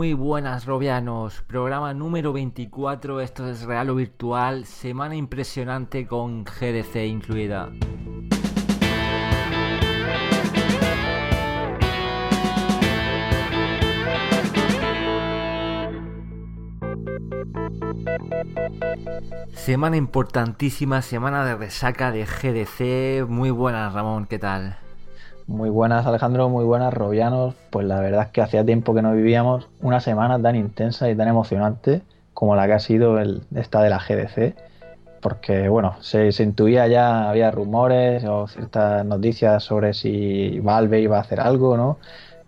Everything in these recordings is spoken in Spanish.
Muy buenas, Robianos. Programa número 24. Esto es Real o Virtual. Semana impresionante con GDC incluida. Semana importantísima, semana de resaca de GDC. Muy buenas, Ramón, ¿qué tal? Muy buenas Alejandro, muy buenas Robianos. Pues la verdad es que hacía tiempo que no vivíamos una semana tan intensa y tan emocionante como la que ha sido el, esta de la GDC. Porque bueno, se, intuía ya, había rumores o ciertas noticias sobre si Valve iba a hacer algo, ¿no?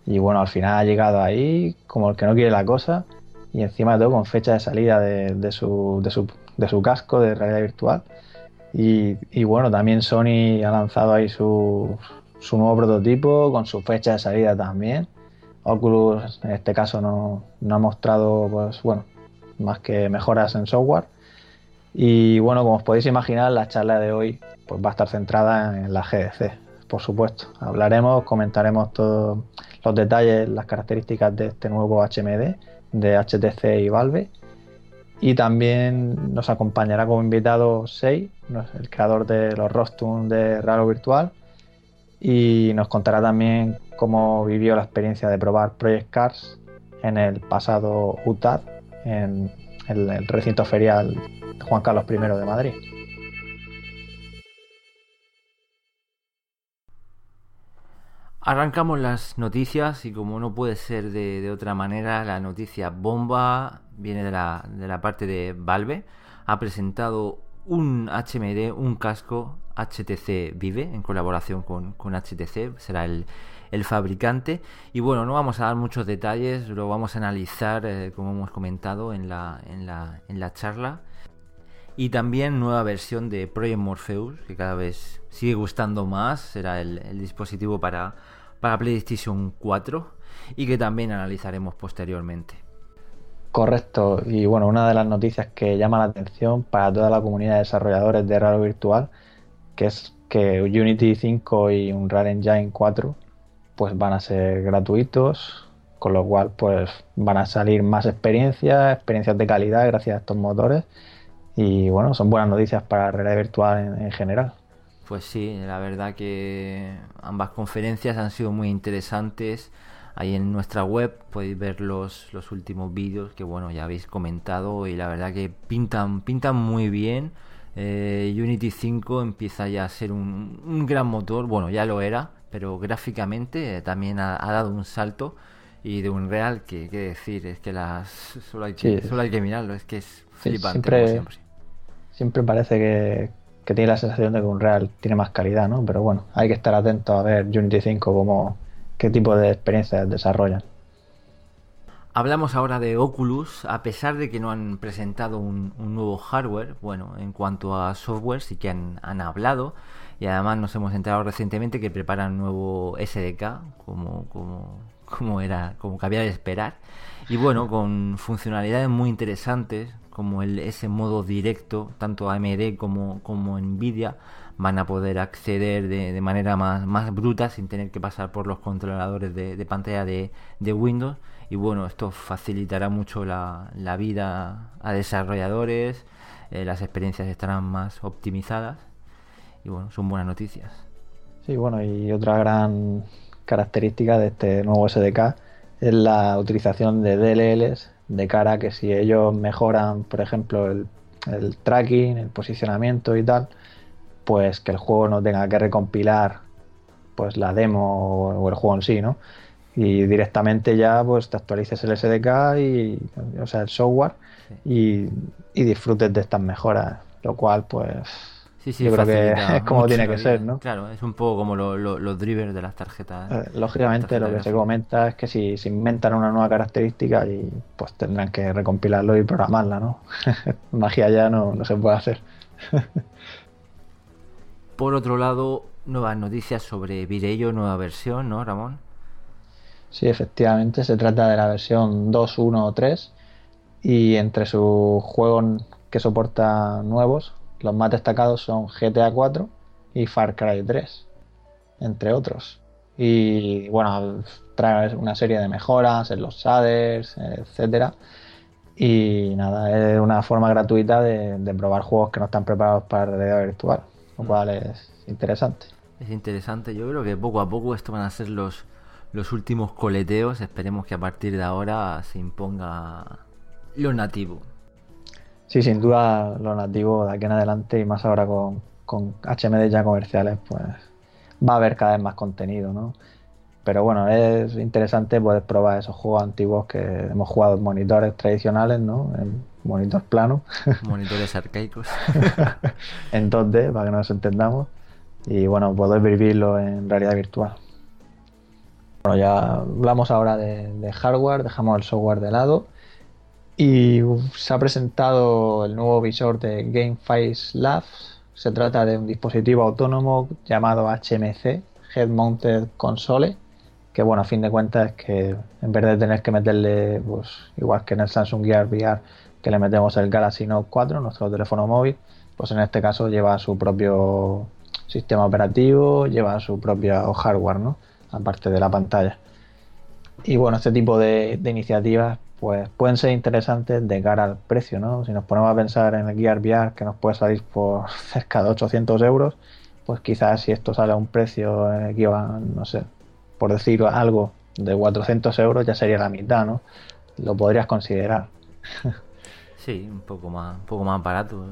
Y bueno, al final ha llegado ahí como el que no quiere la cosa y encima de todo con fecha de salida de, su, de, su, casco de realidad virtual. Y, y, bueno, también Sony ha lanzado ahí su, su nuevo prototipo con su fecha de salida también. Oculus en este caso no, ha mostrado pues bueno más que mejoras en software. Y bueno, como os podéis imaginar, la charla de hoy pues va a estar centrada en la GDC, por supuesto. Hablaremos, comentaremos todos los detalles, las características de este nuevo HMD de HTC y Valve. Y también nos acompañará como invitado Sei, el creador de los Rostum de Raro Virtual, y nos contará también cómo vivió la experiencia de probar Project Cars en el pasado UTAD, en el, recinto ferial Juan Carlos I de Madrid. Arrancamos las noticias y como no puede ser de, otra manera, la noticia bomba viene de la, de la parte de Valve. Ha presentado un HMD, un casco HTC Vive en colaboración con, HTC, será el, fabricante. Y bueno, no vamos a dar muchos detalles, lo vamos a analizar eh, como hemos comentado en la, en la, en la charla. Y también nueva versión de Project Morpheus, que cada vez sigue gustando más, será el, dispositivo para, para PlayStation 4 y que también analizaremos posteriormente. Correcto, y bueno, una de las noticias que llama la atención para toda la comunidad de desarrolladores de Raro Virtual, que es que Unity 5 y Unreal Engine 4 pues van a ser gratuitos, con lo cual pues van a salir más experiencias, experiencias de calidad gracias a estos motores. Y bueno, son buenas noticias para realidad virtual en general. Pues sí, la verdad que ambas conferencias han sido muy interesantes Ahí en nuestra web podéis ver los, los últimos vídeos que bueno ya habéis comentado y la verdad que pintan, pintan muy bien. Eh, Unity 5 empieza ya a ser un, gran motor, bueno ya lo era, pero gráficamente también ha, dado un salto y de un real que, que decir, es que las solo hay que, solo hay que mirarlo, es que es flipante siempre, siempre. siempre. parece que, que, tiene la sensación de que un real tiene más calidad, ¿no? Pero bueno, hay que estar atento a ver Unity 5 como qué tipo de experiencias desarrollan. Hablamos ahora de Oculus, a pesar de que no han presentado un, nuevo hardware, bueno, en cuanto a software sí que han, hablado. Y además nos hemos enterado recientemente que preparan un nuevo SDK, como, como, como era, como cabía de esperar, y bueno, con funcionalidades muy interesantes, como el, ese modo directo, tanto AMD como, como Nvidia, van a poder acceder de, manera más, más, bruta sin tener que pasar por los controladores de, pantalla de, Windows. Y bueno, esto facilitará mucho la, vida a desarrolladores, eh, las experiencias estarán más optimizadas y bueno, son buenas noticias. Sí, bueno, y otra gran característica de este nuevo SDK es la utilización de DLLs de cara a que si ellos mejoran, por ejemplo, el, el tracking, el posicionamiento y tal, pues que el juego no tenga que recompilar pues la demo o el juego en sí, ¿no? Y directamente ya pues te actualices el SDK y o sea el software y, disfrutes de estas mejoras, lo cual pues yo creo que es como tiene que ser, ¿no? Claro, es un poco como los drivers de las tarjetas. Eh, lógicamente lo que se comenta es que si se inventan una nueva característica y pues tendrán que recompilarlo y programarla, ¿no? Magia ya no, no se puede hacer. Por otro lado, nuevas noticias sobre Virello, nueva versión, ¿no, Ramón? Sí, efectivamente, se trata de la versión 2.1.3 y entre sus juegos que soporta nuevos, los más destacados son GTA 4 y Far Cry 3, entre otros. Y bueno, trae una serie de mejoras en los shaders, etcétera. Y nada, es una forma gratuita de, de probar juegos que no están preparados para realidad virtual, lo mm. cual es interesante. Es interesante, yo creo que poco a poco esto van a ser los, los últimos coleteos. Esperemos que a partir de ahora se imponga lo nativo. Sí, sin duda lo nativo de aquí en adelante y más ahora con, con HMD ya comerciales, pues va a haber cada vez más contenido, ¿no? Pero bueno, es interesante poder probar esos juegos antiguos que hemos jugado en monitores tradicionales, ¿no? En monitor plano. Monitores arcaicos. en 2D, para que nos entendamos. Y bueno, poder vivirlo en realidad virtual. Bueno, ya hablamos ahora de, hardware, dejamos el software de lado. Y se ha presentado el nuevo visor de GameFace Labs. Se trata de un dispositivo autónomo llamado HMC, Head Mounted Console, que bueno, a fin de cuentas es que en vez de tener que meterle, pues igual que en el Samsung Gear VR, que le metemos el Galaxy Note 4, nuestro teléfono móvil, pues en este caso lleva su propio sistema operativo, lleva su propio hardware, ¿no? aparte de la pantalla. Y bueno, este tipo de, iniciativas pues pueden ser interesantes de cara al precio, ¿no? Si nos ponemos a pensar en el Gear VR que nos puede salir por cerca de 800 euros, pues quizás si esto sale a un precio equivalente, no sé, por decir algo, de 400 euros ya sería la mitad, ¿no? Lo podrías considerar. Sí, un poco más, un poco más barato.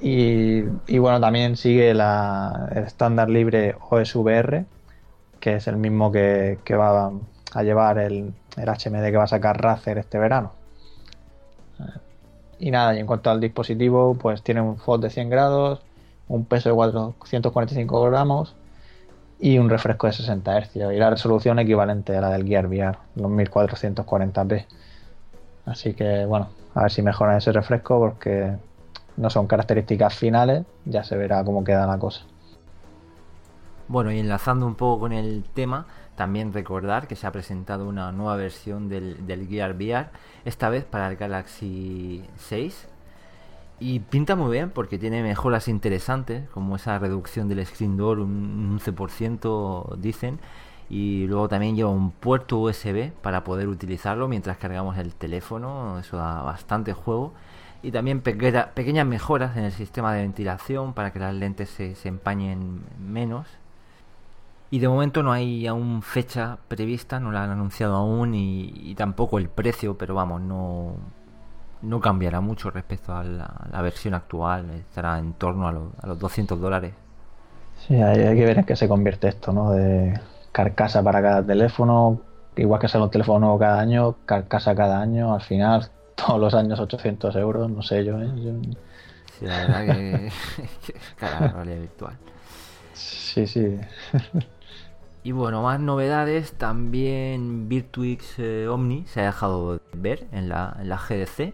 Y, bueno, también sigue la, el estándar libre OSVR, que es el mismo que, va a llevar el, HMD que va a sacar Razer este verano. Y nada, y en cuanto al dispositivo, pues tiene un FOD de 100 grados, un peso de 445 gramos y un refresco de 60 Hz y la resolución equivalente a la del Gear VR, los 1440p. Así que bueno, a ver si mejoran ese refresco porque no son características finales, ya se verá cómo queda la cosa. Bueno, y enlazando un poco con el tema, también recordar que se ha presentado una nueva versión del, Gear VR, esta vez para el Galaxy 6. Y pinta muy bien porque tiene mejoras interesantes, como esa reducción del screen door, un 11% dicen. Y luego también lleva un puerto USB para poder utilizarlo mientras cargamos el teléfono, eso da bastante juego. Y también pequeñas mejoras en el sistema de ventilación para que las lentes se, empañen menos y de momento no hay aún fecha prevista, no la han anunciado aún y, tampoco el precio, pero vamos, no, no cambiará mucho respecto a la, versión actual, estará en torno a, los 200 dólares. Sí, hay, que ver en qué se convierte esto, ¿no? De carcasa para cada teléfono, igual que sale un teléfono nuevo cada año, carcasa cada año, al final todos los años 800 euros, no sé yo, ¿eh? Sí, la verdad que, cara realidad virtual. Sí, sí. Y bueno, más novedades, también Virtuix eh, Omni se ha dejado ver en la, GDC.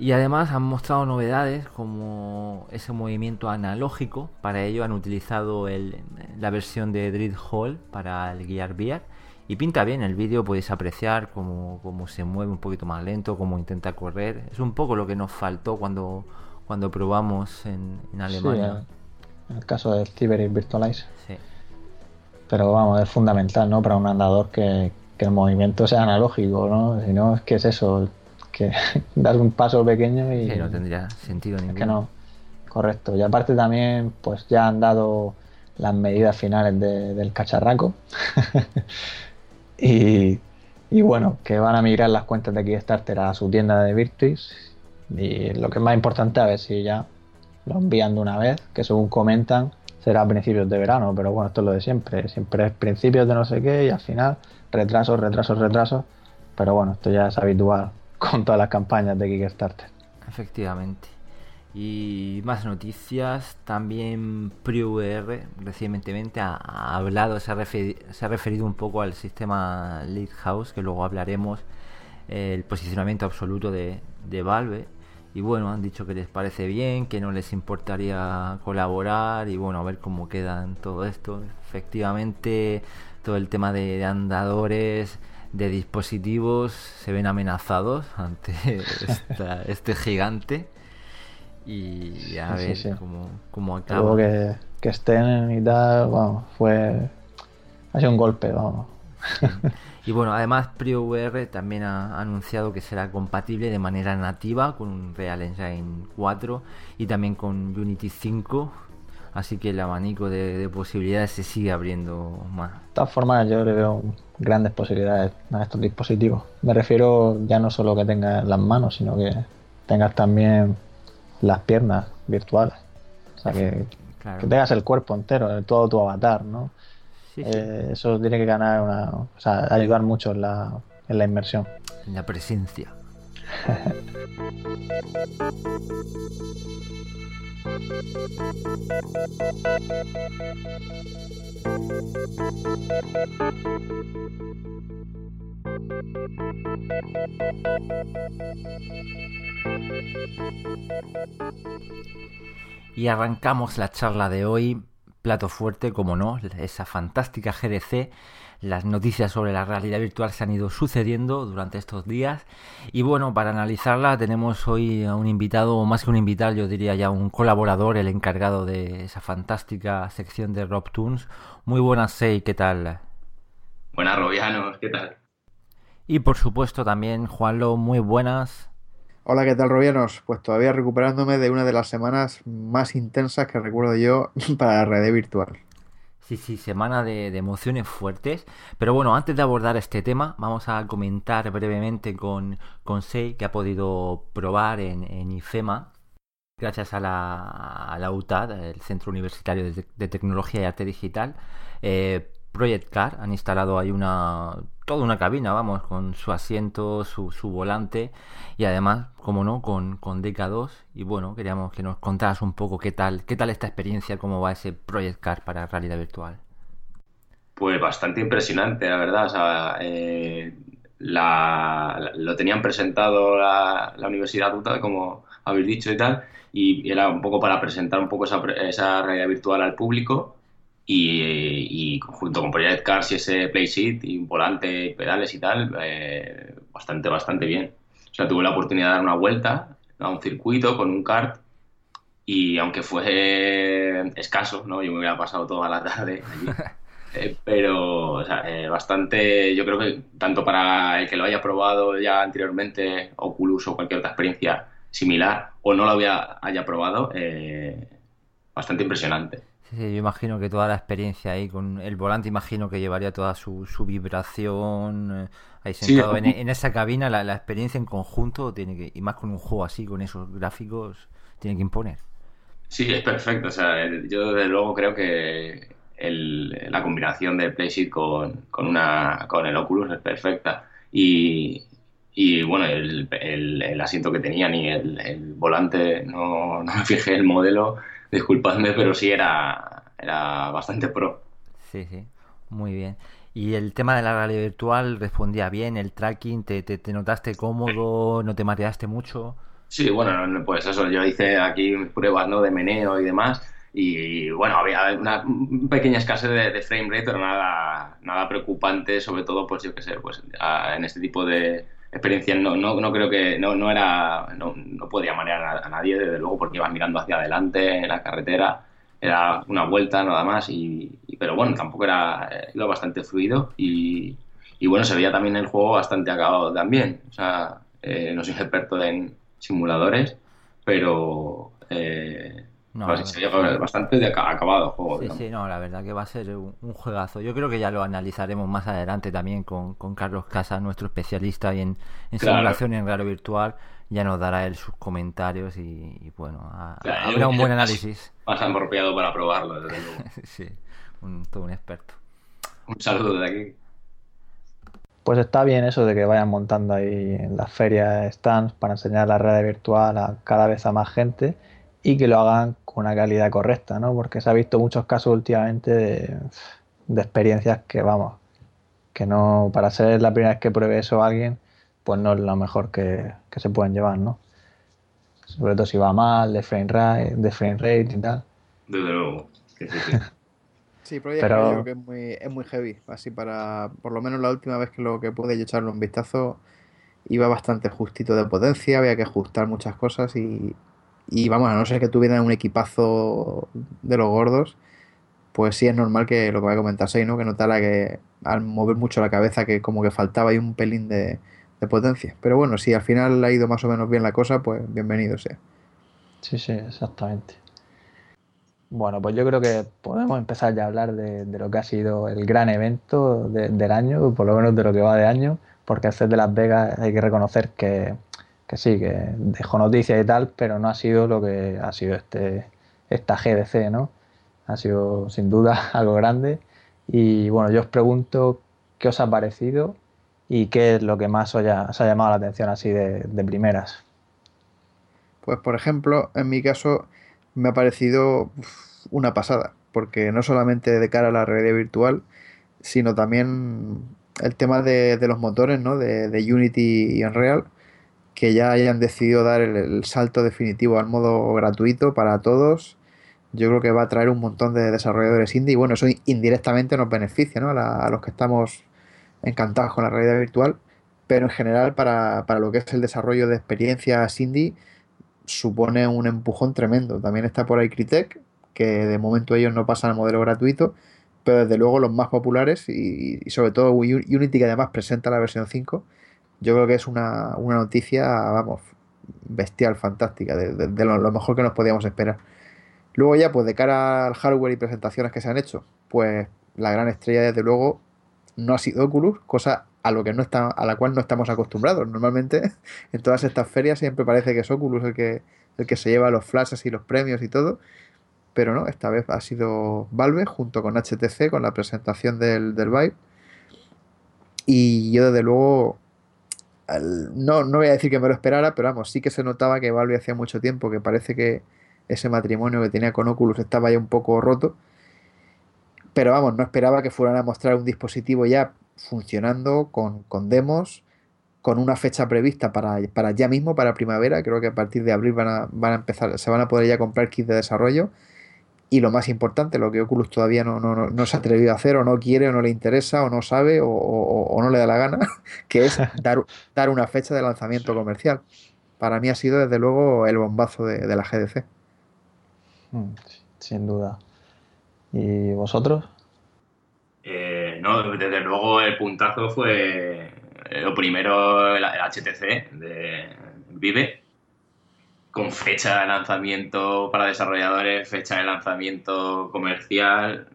Y además han mostrado novedades como ese movimiento analógico. Para ello han utilizado la versión de Dread Hall para el Gear VR. Y pinta bien, el vídeo podéis apreciar cómo, se mueve un poquito más lento, cómo intenta correr. Es un poco lo que nos faltó cuando, cuando probamos en, Alemania. en el caso del Cyber Virtualize. Sí. Pero vamos, es fundamental, ¿no? Para un andador que, el movimiento sea analógico, ¿no? Si no, es que es eso, que dar un paso pequeño y... Sí, no tendría sentido ninguno. que no, correcto. Y aparte también, pues ya han dado las medidas finales del cacharraco. y, y, bueno, que van a migrar las cuentas de Kickstarter a su tienda de Virtuix. Y lo que es más importante, a ver si ya lo envían de una vez, que según comentan, será a principios de verano, pero bueno, esto es lo de siempre, siempre es principios de no sé qué y al final retrasos, retrasos, retrasos, pero bueno, esto ya es habitual con todas las campañas de Kickstarter. Efectivamente. Y más noticias, también PriVR recientemente ha, hablado, se ha, se ha, referido un poco al sistema Lighthouse, que luego hablaremos, eh, el posicionamiento absoluto de, de Valve y bueno, han dicho que les parece bien, que no les importaría colaborar y bueno, a ver cómo quedan todo esto. Efectivamente, todo el tema de, andadores, de dispositivos, se ven amenazados ante este gigante. Y a ver Cómo, acaba. que, que estén y tal, vamos, fue. Ha sido un golpe, vamos. Y bueno, además PriVR también ha anunciado que será compatible de manera nativa con Real Engine 4 y también con Unity 5. Así que el abanico de, posibilidades se sigue abriendo más. De todas formas, yo le veo grandes posibilidades a estos dispositivos. Me refiero ya no solo que tengas las manos, sino que tengas también las piernas virtuales. O sea, que, que tengas el cuerpo entero, todo tu avatar, ¿no? Eh, eso tiene que ganar una, o sea, ayudar mucho en la, en la inmersión. En la presencia. Y arrancamos la charla de hoy plato fuerte, como no, esa fantástica GDC. Las noticias sobre la realidad virtual se han ido sucediendo durante estos días. Y bueno, para analizarla tenemos hoy a un invitado, o más que un invitado, yo diría ya un colaborador, el encargado de esa fantástica sección de Rob Tunes. Muy buenas, Sei, ¿qué tal? Buenas, Robianos, ¿qué tal? Y por supuesto también, Juanlo, muy buenas. Hola, ¿qué tal, Robianos? Pues todavía recuperándome de una de las semanas más intensas que recuerdo yo para la red virtual. Sí, sí, semana de, emociones fuertes. Pero bueno, antes de abordar este tema, vamos a comentar brevemente con, con Sei, que ha podido probar en, IFEMA, gracias a la, la UTAD, el Centro Universitario de, Tecnología y Arte Digital, eh, Project Car. Han instalado ahí una toda una cabina, vamos, con su asiento, su, su volante y además, como no, con, con DK2. Y bueno, queríamos que nos contaras un poco qué tal, qué tal esta experiencia, cómo va ese Project Car para realidad virtual. Pues bastante impresionante, la verdad. O sea, eh, lo tenían presentado la, la Universidad UTA, como habéis dicho y tal, y era un poco para presentar un poco esa, esa realidad virtual al público y, junto con Project Cars y ese playseat y un volante y pedales y tal, eh, bastante, bastante bien. O sea, tuve la oportunidad de dar una vuelta a un circuito con un kart y aunque fue escaso, ¿no? Yo me hubiera pasado toda la tarde allí. Eh, pero o sea, eh, bastante, yo creo que tanto para el que lo haya probado ya anteriormente, Oculus o cualquier otra experiencia similar, o no lo había, haya probado, bastante impresionante. Sí, yo imagino que toda la experiencia ahí con el volante, imagino que llevaría toda su, vibración eh, ahí sentado en, esa cabina, la, experiencia en conjunto tiene que, y más con un juego así, con esos gráficos, tiene que imponer. Sí, es perfecto. O sea, yo desde luego creo que la combinación de PlayStation con, con, una, con el Oculus es perfecta. Y, y bueno, el, el, asiento que tenía ni el, volante, no, no me fijé el modelo disculpadme, pero sí era, era bastante pro. Sí, sí, muy bien. ¿Y el tema de la realidad virtual respondía bien? ¿El tracking? ¿Te, te, notaste cómodo? ¿No te mareaste mucho? Sí, bueno, pues eso, yo hice aquí pruebas ¿no? de meneo y demás. Y bueno, había una pequeña escasez de, frame rate, pero nada, nada preocupante, sobre todo, pues yo qué sé, pues en este tipo de, experiencia. No, no, no creo que no, no era no, no podía marear a, nadie desde luego porque ibas mirando hacia adelante en la carretera era una vuelta nada más y, pero bueno tampoco era eh, iba bastante fluido y, y, bueno se veía también el juego bastante acabado también. O sea eh, no soy experto en simuladores pero eh, no, bastante de acabado el juego. Sí, sí, no, la verdad que va a ser un, juegazo. Yo creo que ya lo analizaremos más adelante también con, Carlos Casa, nuestro especialista en, en simulación y en raro virtual. Ya nos dará él sus comentarios y, bueno, habrá un buen análisis. Más apropiado para probarlo, sí, un, todo un experto. Un saludo de aquí. Pues está bien eso de que vayan montando ahí en las ferias stands para enseñar la red virtual a cada vez a más gente y que lo hagan con una calidad correcta, ¿no? Porque se ha visto muchos casos últimamente de, experiencias que, vamos, que no, para ser la primera vez que pruebe eso a alguien, pues no es lo mejor que, se pueden llevar, ¿no? Sobre todo si va mal, de frame rate, de frame rate y tal. Desde luego. Sí, sí, pero creo que es muy, es muy heavy. Así para, por lo menos la última vez que lo que pude echarle un vistazo, iba bastante justito de potencia, había que ajustar muchas cosas y, y vamos, a no ser que tuvieran un equipazo de los gordos, pues sí es normal que lo que va a comentar ¿no? Que notara que al mover mucho la cabeza que como que faltaba ahí un pelín de, potencia. Pero bueno, si al final ha ido más o menos bien la cosa, pues bienvenido sea. Sí, sí, exactamente. Bueno, pues yo creo que podemos empezar ya a hablar de, lo que ha sido el gran evento del año, por lo menos de lo que va de año, porque el de Las Vegas hay que reconocer que, que sí, que dejó noticias y tal, pero no ha sido lo que ha sido este esta GDC, ¿no? Ha sido sin duda algo grande. Y bueno, yo os pregunto qué os ha parecido y qué es lo que más os, ha llamado la atención así de, primeras. Pues por ejemplo, en mi caso me ha parecido una pasada, porque no solamente de cara a la realidad virtual, sino también el tema de, los motores, ¿no? De, Unity y Unreal, que ya hayan decidido dar el, salto definitivo al modo gratuito para todos yo creo que va a traer un montón de desarrolladores indie y bueno, eso indirectamente nos beneficia ¿no? a, los que estamos encantados con la realidad virtual, pero en general para, lo que es el desarrollo de experiencias indie supone un empujón tremendo. También está por ahí Critec, que de momento ellos no pasan al modelo gratuito, pero desde luego los más populares y, sobre todo Unity que además presenta la versión 5, yo creo que es una, noticia, vamos, bestial, fantástica, de, lo mejor que nos podíamos esperar. Luego ya, pues de cara al hardware y presentaciones que se han hecho, pues la gran estrella desde luego no ha sido Oculus, cosa a lo que no está, a la cual no estamos acostumbrados. Normalmente en todas estas ferias siempre parece que es Oculus el que, el que se lleva los flashes y los premios y todo. Pero no, esta vez ha sido Valve junto con HTC con la presentación del, del Vive. Y yo desde luego no, no voy a decir que me lo esperara, pero vamos, sí que se notaba que Valve hacía mucho tiempo que parece que, ese matrimonio que tenía con Oculus estaba ya un poco roto. Pero vamos, no esperaba que fueran a mostrar un dispositivo ya funcionando con, demos, con una fecha prevista para, para, ya mismo, para primavera. Creo que a partir de abril van a, van a empezar, se van a poder ya comprar kits de desarrollo. Y lo más importante, lo que Oculus todavía no, no, se ha atrevido a hacer, o no quiere, o no le interesa, o no sabe, o, no le da la gana, que es dar, dar una fecha de lanzamiento comercial. Para mí ha sido desde luego el bombazo de la GDC. Mm, sin duda. ¿Y vosotros? Eh, no, desde luego el puntazo fue eh, lo primero el, HTC de Vive, con fecha de lanzamiento para desarrolladores, fecha de lanzamiento comercial,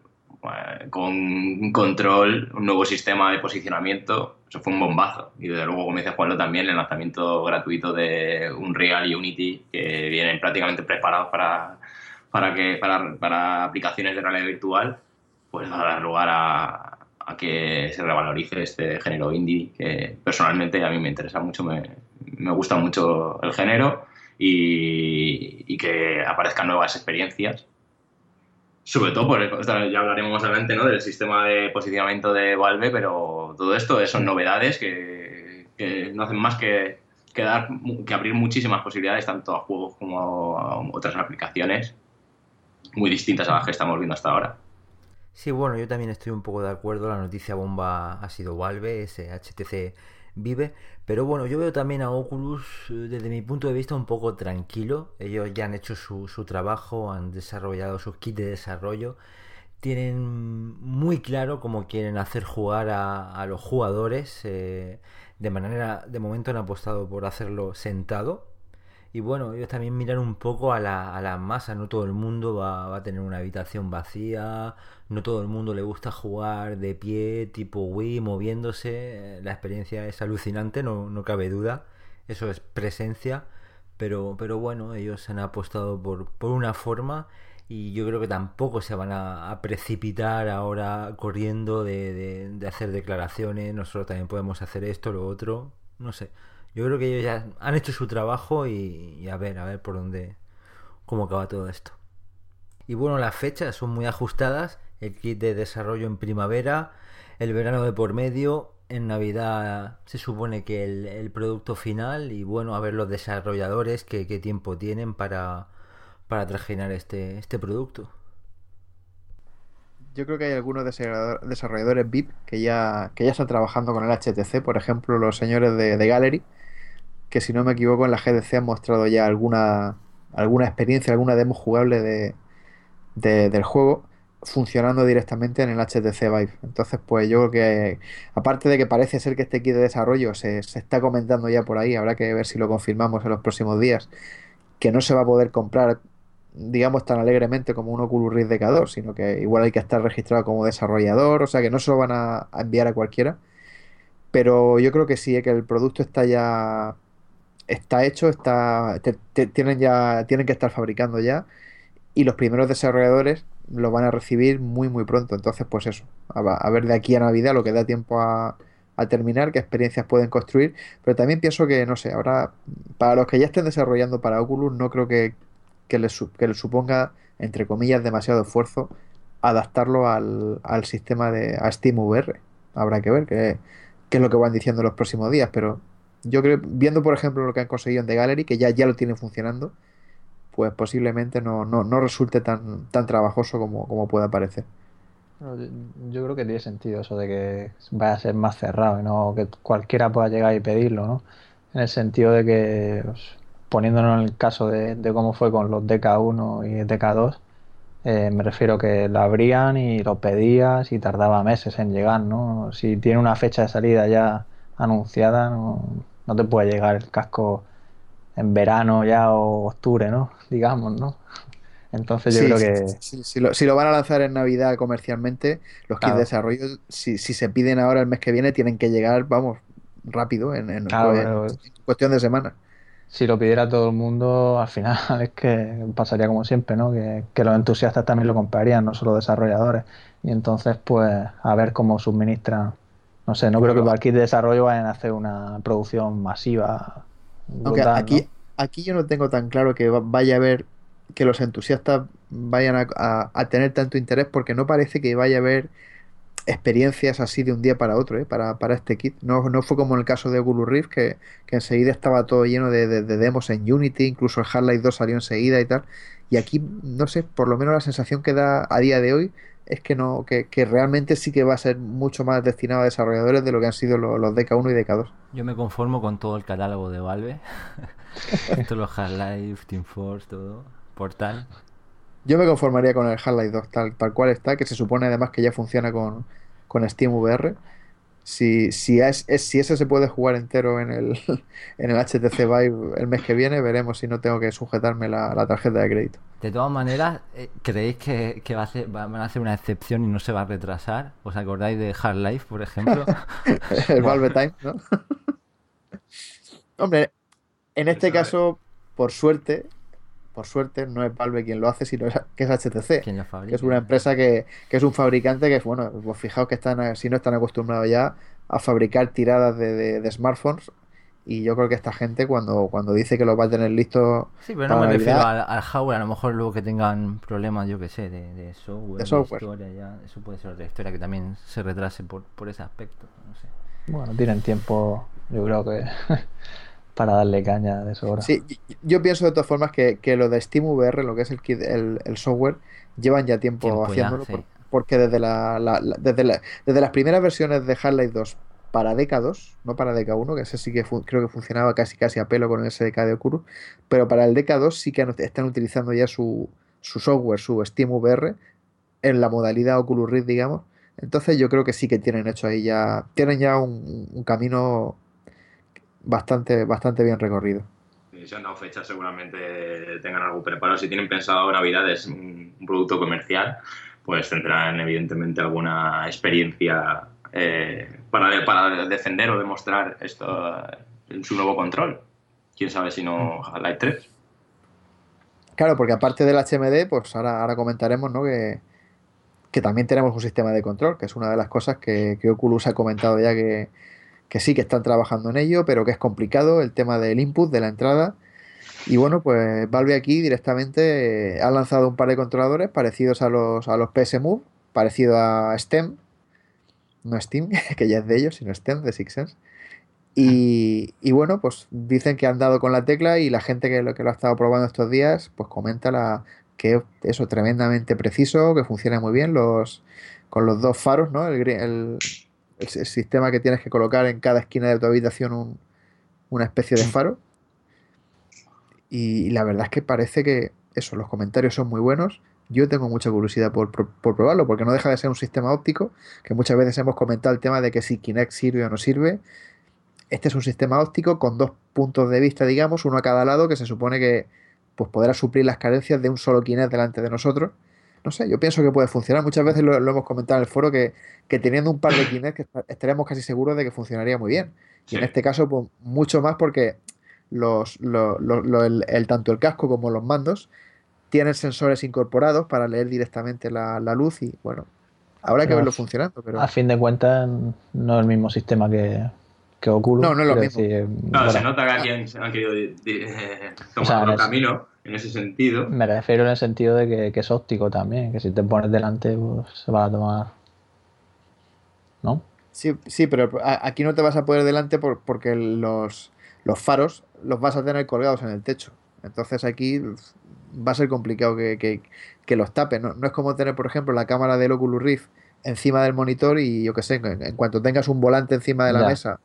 con control, un nuevo sistema de posicionamiento. Eso fue un bombazo. Y desde luego, como dice Juanlo, también el lanzamiento gratuito de Unreal y Unity, que vienen prácticamente preparados para para, que, para, para aplicaciones de realidad virtual, pues va a dar lugar a, que se revalorice este género indie, que personalmente a mí me interesa mucho, me, me gusta mucho el género y, que aparezcan nuevas experiencias. Sobre todo, por, ya hablaremos más adelante ¿no? del sistema de posicionamiento de Valve, pero todo esto son novedades que, no hacen más que, que, dar, que abrir muchísimas posibilidades, tanto a juegos como a otras aplicaciones muy distintas a las que estamos viendo hasta ahora. Sí, bueno, yo también estoy un poco de acuerdo. La noticia bomba ha sido Valve, ese HTC Vive. Pero bueno, yo veo también a Oculus eh, desde mi punto de vista un poco tranquilo. Ellos ya han hecho su, su trabajo, han desarrollado sus kits de desarrollo. Tienen muy claro cómo quieren hacer jugar a, los jugadores. Eh, de manera, de momento han apostado por hacerlo sentado, y bueno, ellos también miran un poco a la, a la masa, no todo el mundo va, a tener una habitación vacía, no todo el mundo le gusta jugar de pie, tipo Wii, moviéndose, la experiencia es alucinante, no, no cabe duda, eso es presencia, pero, pero bueno, ellos han apostado por, por una forma y yo creo que tampoco se van a, precipitar ahora corriendo de, de, de hacer declaraciones, nosotros también podemos hacer esto, lo otro, no sé. Yo creo que ellos ya han hecho su trabajo y, a ver, a ver por dónde, cómo acaba todo esto. Y bueno, las fechas son muy ajustadas. El kit de desarrollo en primavera, el verano de por medio, en Navidad se supone que el, producto final y bueno, a ver los desarrolladores qué, qué tiempo tienen para, para trajinar este, este producto. Yo creo que hay algunos desarrolladores VIP que ya, que ya están trabajando con el HTC, por ejemplo los señores de, de Gallery, que si no me equivoco en la GDC han mostrado ya alguna, alguna experiencia, alguna demo jugable de, del juego. funcionando directamente en el HTC Vive. Entonces, pues yo creo que, aparte de que parece ser que este kit de desarrollo se, se, está comentando ya por ahí, habrá que ver si lo confirmamos en los próximos días, que no se va a poder comprar, digamos, tan alegremente como un Oculus Rift DK2, sino que igual hay que estar registrado como desarrollador, o sea que no se lo van a, a enviar a cualquiera. Pero yo creo que sí, que el producto está ya está hecho, está tienen ya tienen que estar fabricando ya y los primeros desarrolladores lo van a recibir muy muy pronto. Entonces, pues eso, a, ver de aquí a Navidad lo que da tiempo a, terminar, qué experiencias pueden construir. Pero también pienso que, no sé, ahora, para los que ya estén desarrollando para Oculus, no creo que, que, les, que les suponga, entre comillas, demasiado esfuerzo adaptarlo al, al sistema de a Steam VR. Habrá que ver qué, qué es lo que van diciendo en los próximos días, pero yo creo, viendo por ejemplo lo que han conseguido en The Gallery, que ya, ya lo tienen funcionando, pues posiblemente no, no, no resulte tan, tan trabajoso como, como pueda parecer. Yo creo que tiene sentido eso de que vaya a ser más cerrado y no que cualquiera pueda llegar y pedirlo, ¿no? En el sentido de que, pues, poniéndonos en el caso de, cómo fue con los DK1 y DK2, eh, me refiero que lo abrían y lo pedías y tardaba meses en llegar, ¿no? Si tiene una fecha de salida ya anunciada, no, no te puede llegar el casco en verano ya o octubre, ¿no? Digamos, ¿no? Entonces yo creo que... si, lo, si, lo, van a lanzar en Navidad comercialmente, los kits de desarrollo, si, si, se piden ahora el mes que viene, tienen que llegar, vamos, rápido, en, en, cuestión de semanas. Si lo pidiera todo el mundo, al final es que pasaría como siempre, ¿no? Que, que los entusiastas también lo comprarían, no solo desarrolladores. Y entonces, pues, a ver cómo suministran. No sé, no creo que para el kit de desarrollo vayan a hacer una producción masiva aunque aquí, aquí yo no tengo tan claro que vaya a haber que los entusiastas vayan a, tener tanto interés porque no parece que vaya a haber experiencias así de un día para otro ¿eh? para, para, este kit. No, no fue como en el caso de Oculus Rift que, que enseguida estaba todo lleno de, de, demos en Unity, incluso el Half-Life 2 salió enseguida y tal. Y aquí, no sé, por lo menos la sensación que da a día de hoy es que no que, que, realmente sí que va a ser mucho más destinado a desarrolladores de lo que han sido los, los DK1 y DK2. Yo me conformo con todo el catálogo de Valve. Todos los Half-Life, Team Force, todo. Portal. Yo me conformaría con el Half-Life 2 tal, tal cual está, que se supone además que ya funciona con, con Steam VR si, si, es, si ese se puede jugar entero en el, en el HTC Vive el mes que viene, veremos si no tengo que sujetarme la, tarjeta de crédito. De todas maneras, eh, ¿creéis que, va a van a hacer una excepción y no se va a retrasar? ¿Os acordáis de Hard Life, por ejemplo? el Valve Time, ¿no? Hombre, en este caso, por suerte, por suerte, no es Valve quien lo hace, sino que es HTC, que es una empresa que, es un fabricante que, bueno, pues fijaos que están, si no están acostumbrados ya a fabricar tiradas de, smartphones y yo creo que esta gente cuando, cuando dice que lo va a tener listo sí pero no me refiero al, hardware a lo mejor luego que tengan problemas yo que sé de, software, de software. eso puede ser otra historia que también se retrase por, por ese aspecto no sé. bueno tienen tiempo yo creo que para darle caña de sobra. Sí, yo pienso de todas formas que, lo de SteamVR, lo que es el, el, software, llevan ya tiempo, haciéndolo, porque desde, la, desde, desde, las primeras versiones de Half-Life 2 para DK2, no para DK1, que ese sí que creo que funcionaba casi casi a pelo con el SDK de Oculus, pero para el DK2 sí que están utilizando ya su, su software, su SteamVR, en la modalidad Oculus Rift, digamos. Entonces yo creo que sí que tienen hecho ahí ya, tienen ya un, un camino bastante, bastante bien recorrido. Si han dado fechas, seguramente tengan algo preparado. Si tienen pensado Navidades un, un producto comercial, pues tendrán evidentemente alguna experiencia eh, para, para defender o demostrar esto en su nuevo control. Quién sabe si no Half-Life 3. Claro, porque aparte del HMD, pues ahora, ahora comentaremos ¿no? que, que también tenemos un sistema de control, que es una de las cosas que, que Oculus ha comentado ya que, que sí que están trabajando en ello, pero que es complicado el tema del input, de la entrada. Y bueno, pues Valve aquí directamente eh, ha lanzado un par de controladores parecidos a los, a los PS Move, parecido a STEM, no Steam, que ya es de ellos, sino STEM de Sixsense. Y, y, bueno, pues dicen que han dado con la tecla y la gente que lo, que lo ha estado probando estos días, pues comenta que eso tremendamente preciso, que funciona muy bien los, con los dos faros, ¿no? El, el, el, sistema que tienes que colocar en cada esquina de tu habitación una especie de faro. Y, la verdad es que parece que eso, los comentarios son muy buenos. yo tengo mucha curiosidad por, por, probarlo, porque no deja de ser un sistema óptico, que muchas veces hemos comentado el tema de que si Kinect sirve o no sirve. Este es un sistema óptico con dos puntos de vista, digamos, uno a cada lado, que se supone que pues, podrá suplir las carencias de un solo Kinect delante de nosotros. No sé, yo pienso que puede funcionar. Muchas veces lo, hemos comentado en el foro que, que teniendo un par de Kinect estaremos casi seguros de que funcionaría muy bien. Y en este caso, pues mucho más porque los, el, tanto el casco como los mandos tienen sensores incorporados para leer directamente la, luz y bueno, habrá que verlo funcionando. Pero... A fin de cuentas, no es el mismo sistema que, que Oculus. No, no es lo mismo. no, se nota que aquí han, querido tomar otro camino en ese sentido. Me refiero en el sentido de que, que, es óptico también, que si te pones delante pues, se va a tomar... ¿No? Sí, sí, pero aquí no te vas a poder delante porque los, los faros los vas a tener colgados en el techo. Entonces aquí va a ser complicado que, los tape. ¿no? es como tener, por ejemplo, la cámara del Oculus Rift encima del monitor y yo que sé, en, cuanto tengas un volante encima de la mesa,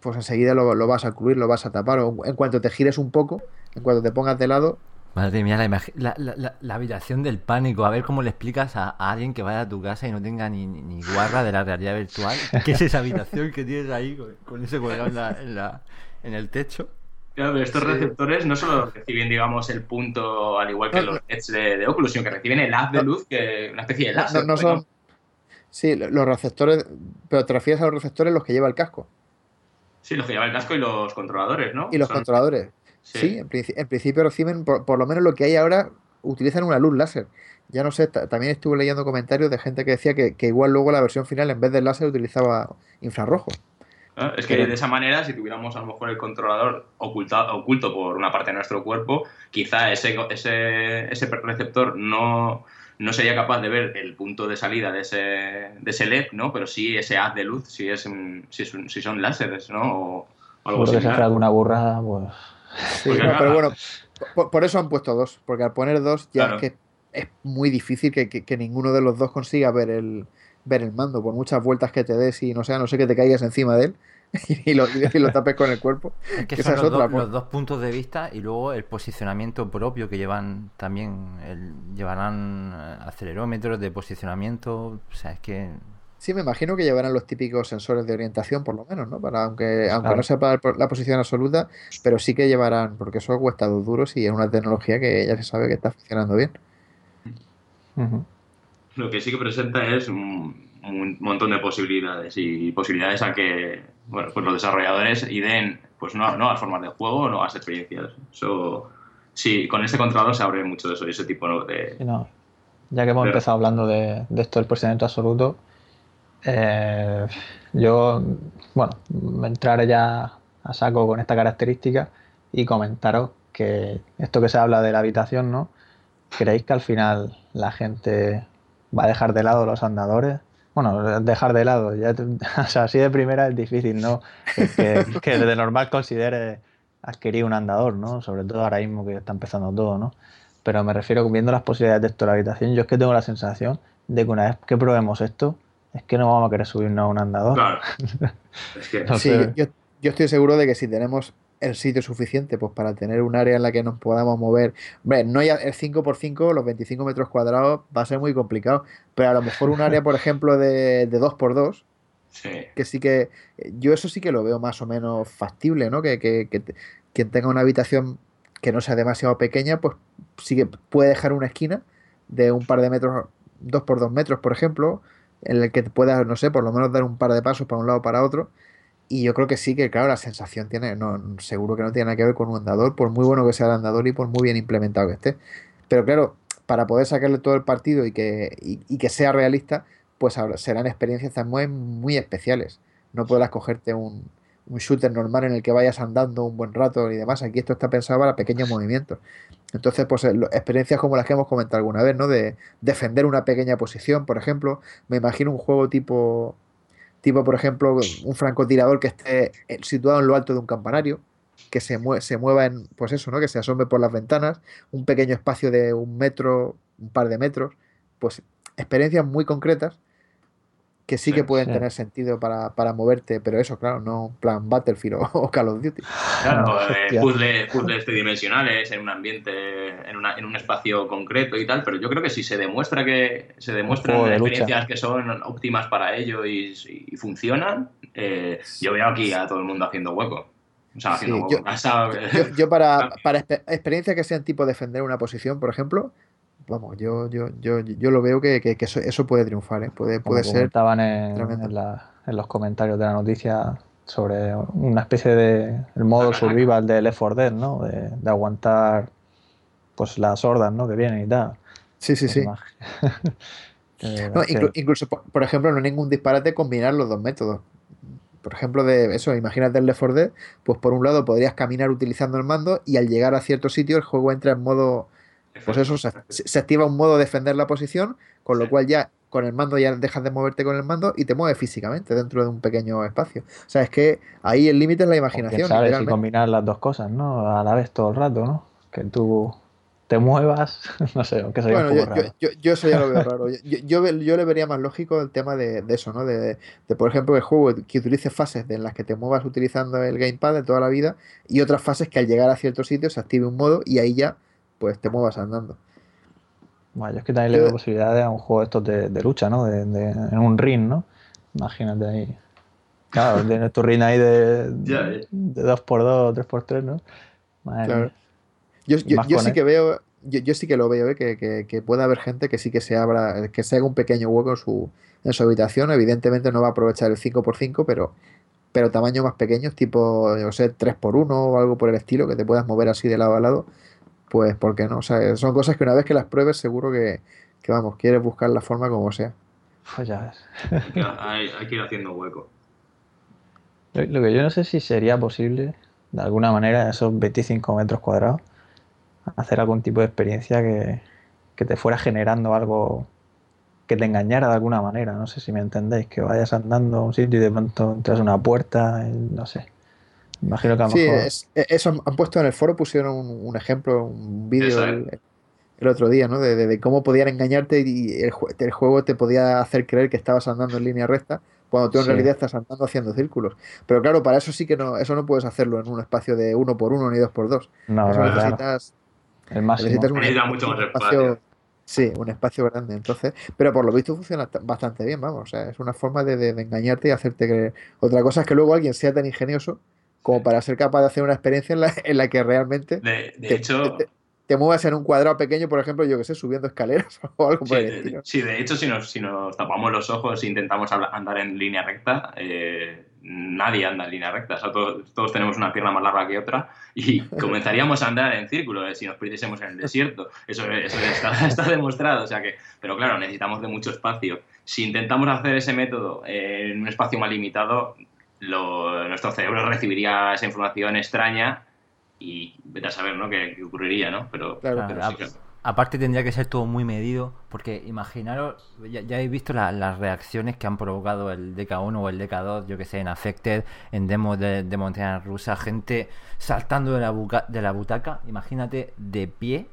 pues enseguida lo, lo, vas a incluir, lo vas a tapar. O en cuanto te gires un poco, en cuanto te pongas de lado, Madre mía, la, la, la, habitación del pánico. A ver cómo le explicas a, alguien que vaya a tu casa y no tenga ni, ni, guarra de la realidad virtual. ¿Qué es esa habitación que tienes ahí con, ese colgado en, la, en, el techo? Claro, pero estos receptores no solo reciben, digamos, el punto al igual que los LEDs de, de, Oculus, sino que reciben el haz de luz, que una especie de láser. No, son... Sí, los receptores, pero te refieres a los receptores los que lleva el casco. Sí, los que lleva el casco y los controladores, ¿no? Y los controladores. Sí, en, principio reciben, por, lo menos lo que hay ahora, utilizan una luz láser. Ya no sé, también estuve leyendo comentarios de gente que decía que, igual luego la versión final en vez del láser utilizaba infrarrojo. Ah, es que de esa manera, si tuviéramos a lo mejor el controlador ocultado, oculto por una parte de nuestro cuerpo, quizá ese, ese, ese receptor no, no sería capaz de ver el punto de salida de ese, de ese LED, ¿no? Pero sí ese haz de luz, si, es, si, si son láseres, ¿no? O, algo así. alguna burrada, pues pero bueno, por, eso han puesto dos, porque al poner dos ya es que es muy difícil que, ninguno de los dos consiga ver el, ver el mando, por muchas vueltas que te des y no sé, no sé que te caigas encima de él y lo, lo tapes con el cuerpo. Es que son los, dos, puntos de vista y luego el posicionamiento propio que llevan también, el, llevarán acelerómetros de posicionamiento, o sea, es que Sí, me imagino que llevarán los típicos sensores de orientación, por lo menos, ¿no? Para, aunque aunque no sepa la posición absoluta, pero sí que llevarán, porque eso cuesta dos duros y es una tecnología que ya se sabe que está funcionando bien. Lo que sí que presenta es un, montón de posibilidades y posibilidades a que bueno, pues los desarrolladores den pues nuevas formas de juego, nuevas experiencias. Eso sí, con este controlador se abre mucho de eso, ese tipo de... Ya que hemos empezado hablando de, de esto del posicionamiento absoluto, eh, yo, bueno, me entraré ya a saco con esta característica y comentaros que esto que se habla de la habitación, ¿no? ¿Creéis que al final la gente va a dejar de lado los andadores? Bueno, dejar de lado, ya, o sea, así de primera es difícil, ¿no? Que, que de normal considere adquirir un andador, ¿no? Sobre todo ahora mismo que está empezando todo, ¿no? Pero me refiero, viendo las posibilidades de esto de la habitación, yo es que tengo la sensación de que una vez que probemos esto, es que no vamos a querer subirnos a un andador. Claro. sí, yo, estoy seguro de que si tenemos el sitio suficiente pues para tener un área en la que nos podamos mover. Hombre, no hay el 5x5, los 25 metros cuadrados va a ser muy complicado, pero a lo mejor un área, por ejemplo, de, de 2x2, que sí que yo eso sí que lo veo más o menos factible, ¿no? Que, que, que quien tenga una habitación que no sea demasiado pequeña, pues sí que puede dejar una esquina de un par de metros, 2x2 metros, por ejemplo, en el que puedas, no sé, por lo menos dar un par de pasos para un lado para otro. Y yo creo que sí, que claro, la sensación tiene, no, seguro que no tiene nada que ver con un andador, por muy bueno que sea el andador y por muy bien implementado que esté. Pero claro, para poder sacarle todo el partido y que, y, que sea realista, pues serán experiencias muy, muy especiales. No podrás cogerte un, un shooter normal en el que vayas andando un buen rato y demás. Aquí esto está pensado para pequeños movimientos. Entonces, pues eh, experiencias como las que hemos comentado alguna vez, ¿no? De defender una pequeña posición, por ejemplo. Me imagino un juego tipo, tipo por ejemplo, un francotirador que esté eh, situado en lo alto de un campanario, que se, se mueva en, pues eso, ¿no? Que se asome por las ventanas, un pequeño espacio de un metro, un par de metros, pues experiencias muy concretas que sí, que pueden tener sentido para, para, moverte, pero eso, claro, no plan Battlefield o, Call of Duty. Claro, eh, puzzles, tridimensionales en un ambiente, en, una, en, un espacio concreto y tal, pero yo creo que si se demuestra que se demuestran experiencias que son óptimas para ello y, funcionan, eh, yo veo aquí a todo el mundo haciendo hueco. O sea, haciendo hueco. Yo, yo, para, para experiencias que sean tipo defender una posición, por ejemplo, vamos, yo, yo, yo, yo lo veo que, que, eso, puede triunfar, ¿eh? puede, puede ser. Estaban en, en, los comentarios de la noticia sobre una especie de el modo survival de Left 4 Dead, ¿no? De, de, aguantar pues las hordas, ¿no? Que vienen y tal. Sí, sí, sí. no, incluso, por, ejemplo, no hay ningún disparate combinar los dos métodos. Por ejemplo, de eso, imagínate el Left 4 Dead, pues por un lado podrías caminar utilizando el mando y al llegar a cierto sitio el juego entra en modo pues eso, se, activa un modo de defender la posición, con lo cual ya con el mando ya dejas de moverte con el mando y te mueves físicamente dentro de un pequeño espacio. O sea, es que ahí el límite es la imaginación. Sabes si combinar las dos cosas, ¿no? A la vez todo el rato, ¿no? Que tú te muevas, no sé, aunque sería un poco yo, Yo, eso ya lo veo raro. Yo, le vería más lógico el tema de, eso, ¿no? De, de, por ejemplo, el juego que utilice fases en las que te muevas utilizando el gamepad de toda la vida y otras fases que al llegar a ciertos sitios se active un modo y ahí ya pues te muevas andando. Bueno, yo es que también le veo posibilidades a un juego de estos de, lucha, ¿no? De, en un ring, ¿no? Imagínate ahí. Claro, tienes tu ring ahí de, de 2x2, 3x3, ¿no? claro. Yo, yo, sí que veo, yo, sí que lo veo, ¿eh? que, que, que puede haber gente que sí que se abra, que se haga un pequeño hueco en su, en su habitación. Evidentemente no va a aprovechar el 5x5, pero, pero tamaños más pequeños, tipo, yo sé, 3x1 o algo por el estilo, que te puedas mover así de lado a lado pues ¿por qué no? O sea, son cosas que una vez que las pruebes seguro que, vamos, quieres buscar la forma como sea. Pues ya ves. hay, que ir haciendo hueco. Lo, que yo no sé si sería posible, de alguna manera, esos 25 metros cuadrados, hacer algún tipo de experiencia que, que te fuera generando algo que te engañara de alguna manera. No sé si me entendéis, que vayas andando a un sitio y de pronto entras a una puerta, no sé. Imagino que a lo sí, e, eso han puesto en el foro, pusieron un, ejemplo, un vídeo el, otro día, ¿no? De, cómo podían engañarte y el, el, juego te podía hacer creer que estabas andando en línea recta cuando tú en realidad estás andando haciendo círculos. Pero claro, para eso sí que no, eso no puedes hacerlo en un espacio de uno por uno ni dos por dos. No, eso necesitas, el necesitas un, mucho más espacio, Sí, un espacio grande, entonces, pero por lo visto funciona bastante bien, vamos, o sea, es una forma de, de engañarte y hacerte creer. Otra cosa es que luego alguien sea tan ingenioso como para ser capaz de hacer una experiencia en la, en la que realmente de, te, hecho te, muevas en un cuadrado pequeño, por ejemplo, yo que sé, subiendo escaleras o algo por el estilo. Sí, de hecho, si nos, si nos tapamos los ojos e intentamos andar en línea recta, eh, nadie anda en línea recta. todos, tenemos una pierna más larga que otra y comenzaríamos a andar en círculo eh, si nos perdiésemos en el desierto. Eso, eso está, está, demostrado. O sea que, pero claro, necesitamos de mucho espacio. Si intentamos hacer ese método en un espacio más limitado, nuestro cerebro recibiría esa información extraña y vete a saber ¿no? qué, ocurriría, ¿no? Pero, Aparte tendría que ser todo muy medido, porque imaginaros, ya, habéis visto las reacciones que han provocado el DK1 o el DK2, yo que sé, en Affected, en demos de, de montaña rusa, gente saltando de la, de la butaca, imagínate de pie,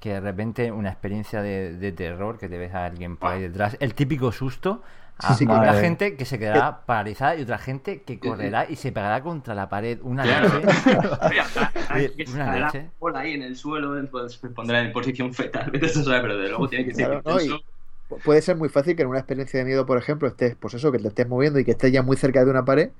que de repente una experiencia de, terror, que te ves a alguien por ahí detrás, el típico susto, Ah, habrá gente que se quedará paralizada y otra gente que correrá y se pegará contra la pared una noche. una noche. ahí en el suelo, pues, se pondrá en posición fetal, pero de luego tiene que ser Puede ser muy fácil que en una experiencia de miedo, por ejemplo, estés, pues eso, que te estés moviendo y que estés ya muy cerca de una pared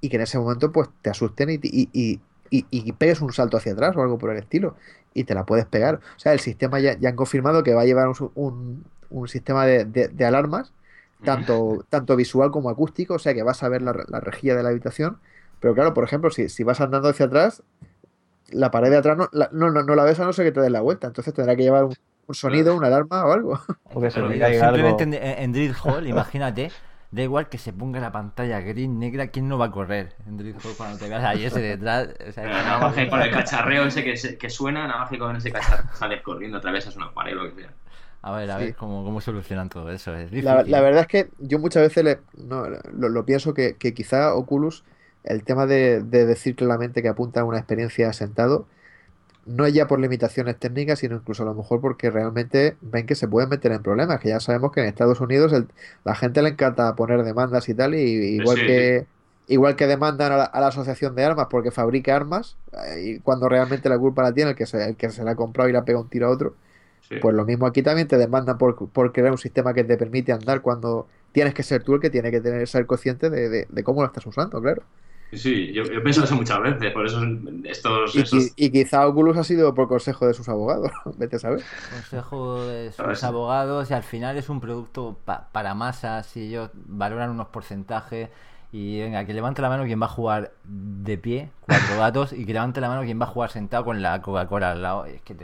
y que en ese momento pues te asusten y, y, y, pegues un salto hacia atrás o algo por el estilo y te la puedes pegar. O sea, el sistema ya, ya han confirmado que va a llevar un, un, sistema de, de alarmas tanto, tanto visual como acústico, o sea que vas a ver la, la rejilla de la habitación. Pero claro, por ejemplo, si, si vas andando hacia atrás, la pared de atrás no la, no, no, la ves a no ser que te des la vuelta. Entonces tendrá que llevar un, sonido, una alarma o algo. simplemente en, en, Drill Hall, imagínate, da igual que se ponga la pantalla gris, negra, ¿quién no va a correr en Drill Hall cuando te veas ahí ese detrás? O sea, nada más que con el cacharreo ese que, que suena, nada más que con ese cacharreo sales corriendo, atravesas una pared o lo que sea. A ver, a ver cómo, cómo, solucionan todo eso. la, verdad es que yo muchas veces le, lo, pienso que, quizá Oculus, el tema de, decir claramente que apunta a una experiencia sentado, no es ya por limitaciones técnicas, sino incluso a lo mejor porque realmente ven que se pueden meter en problemas, que ya sabemos que en Estados Unidos la gente le encanta poner demandas y tal, y, igual que igual que demandan a la, asociación de armas porque fabrica armas, eh, y cuando realmente la culpa la tiene el que se, el que se la ha comprado y la pega un tiro a otro, pues lo mismo aquí también te demandan por, por crear un sistema que te permite andar cuando tienes que ser tú el que tiene que tener ser consciente de, de cómo lo estás usando, claro. Sí, yo, yo pienso eso muchas veces, por eso estos... Y, quizá Oculus ha sido por consejo de sus abogados, vete a saber. Consejo de sus abogados y al final es un producto para masas y ellos valoran unos porcentajes y venga, que levante la mano quien va a jugar de pie, cuatro gatos, y que levante la mano quien va a jugar sentado con la Coca-Cola al lado. Es que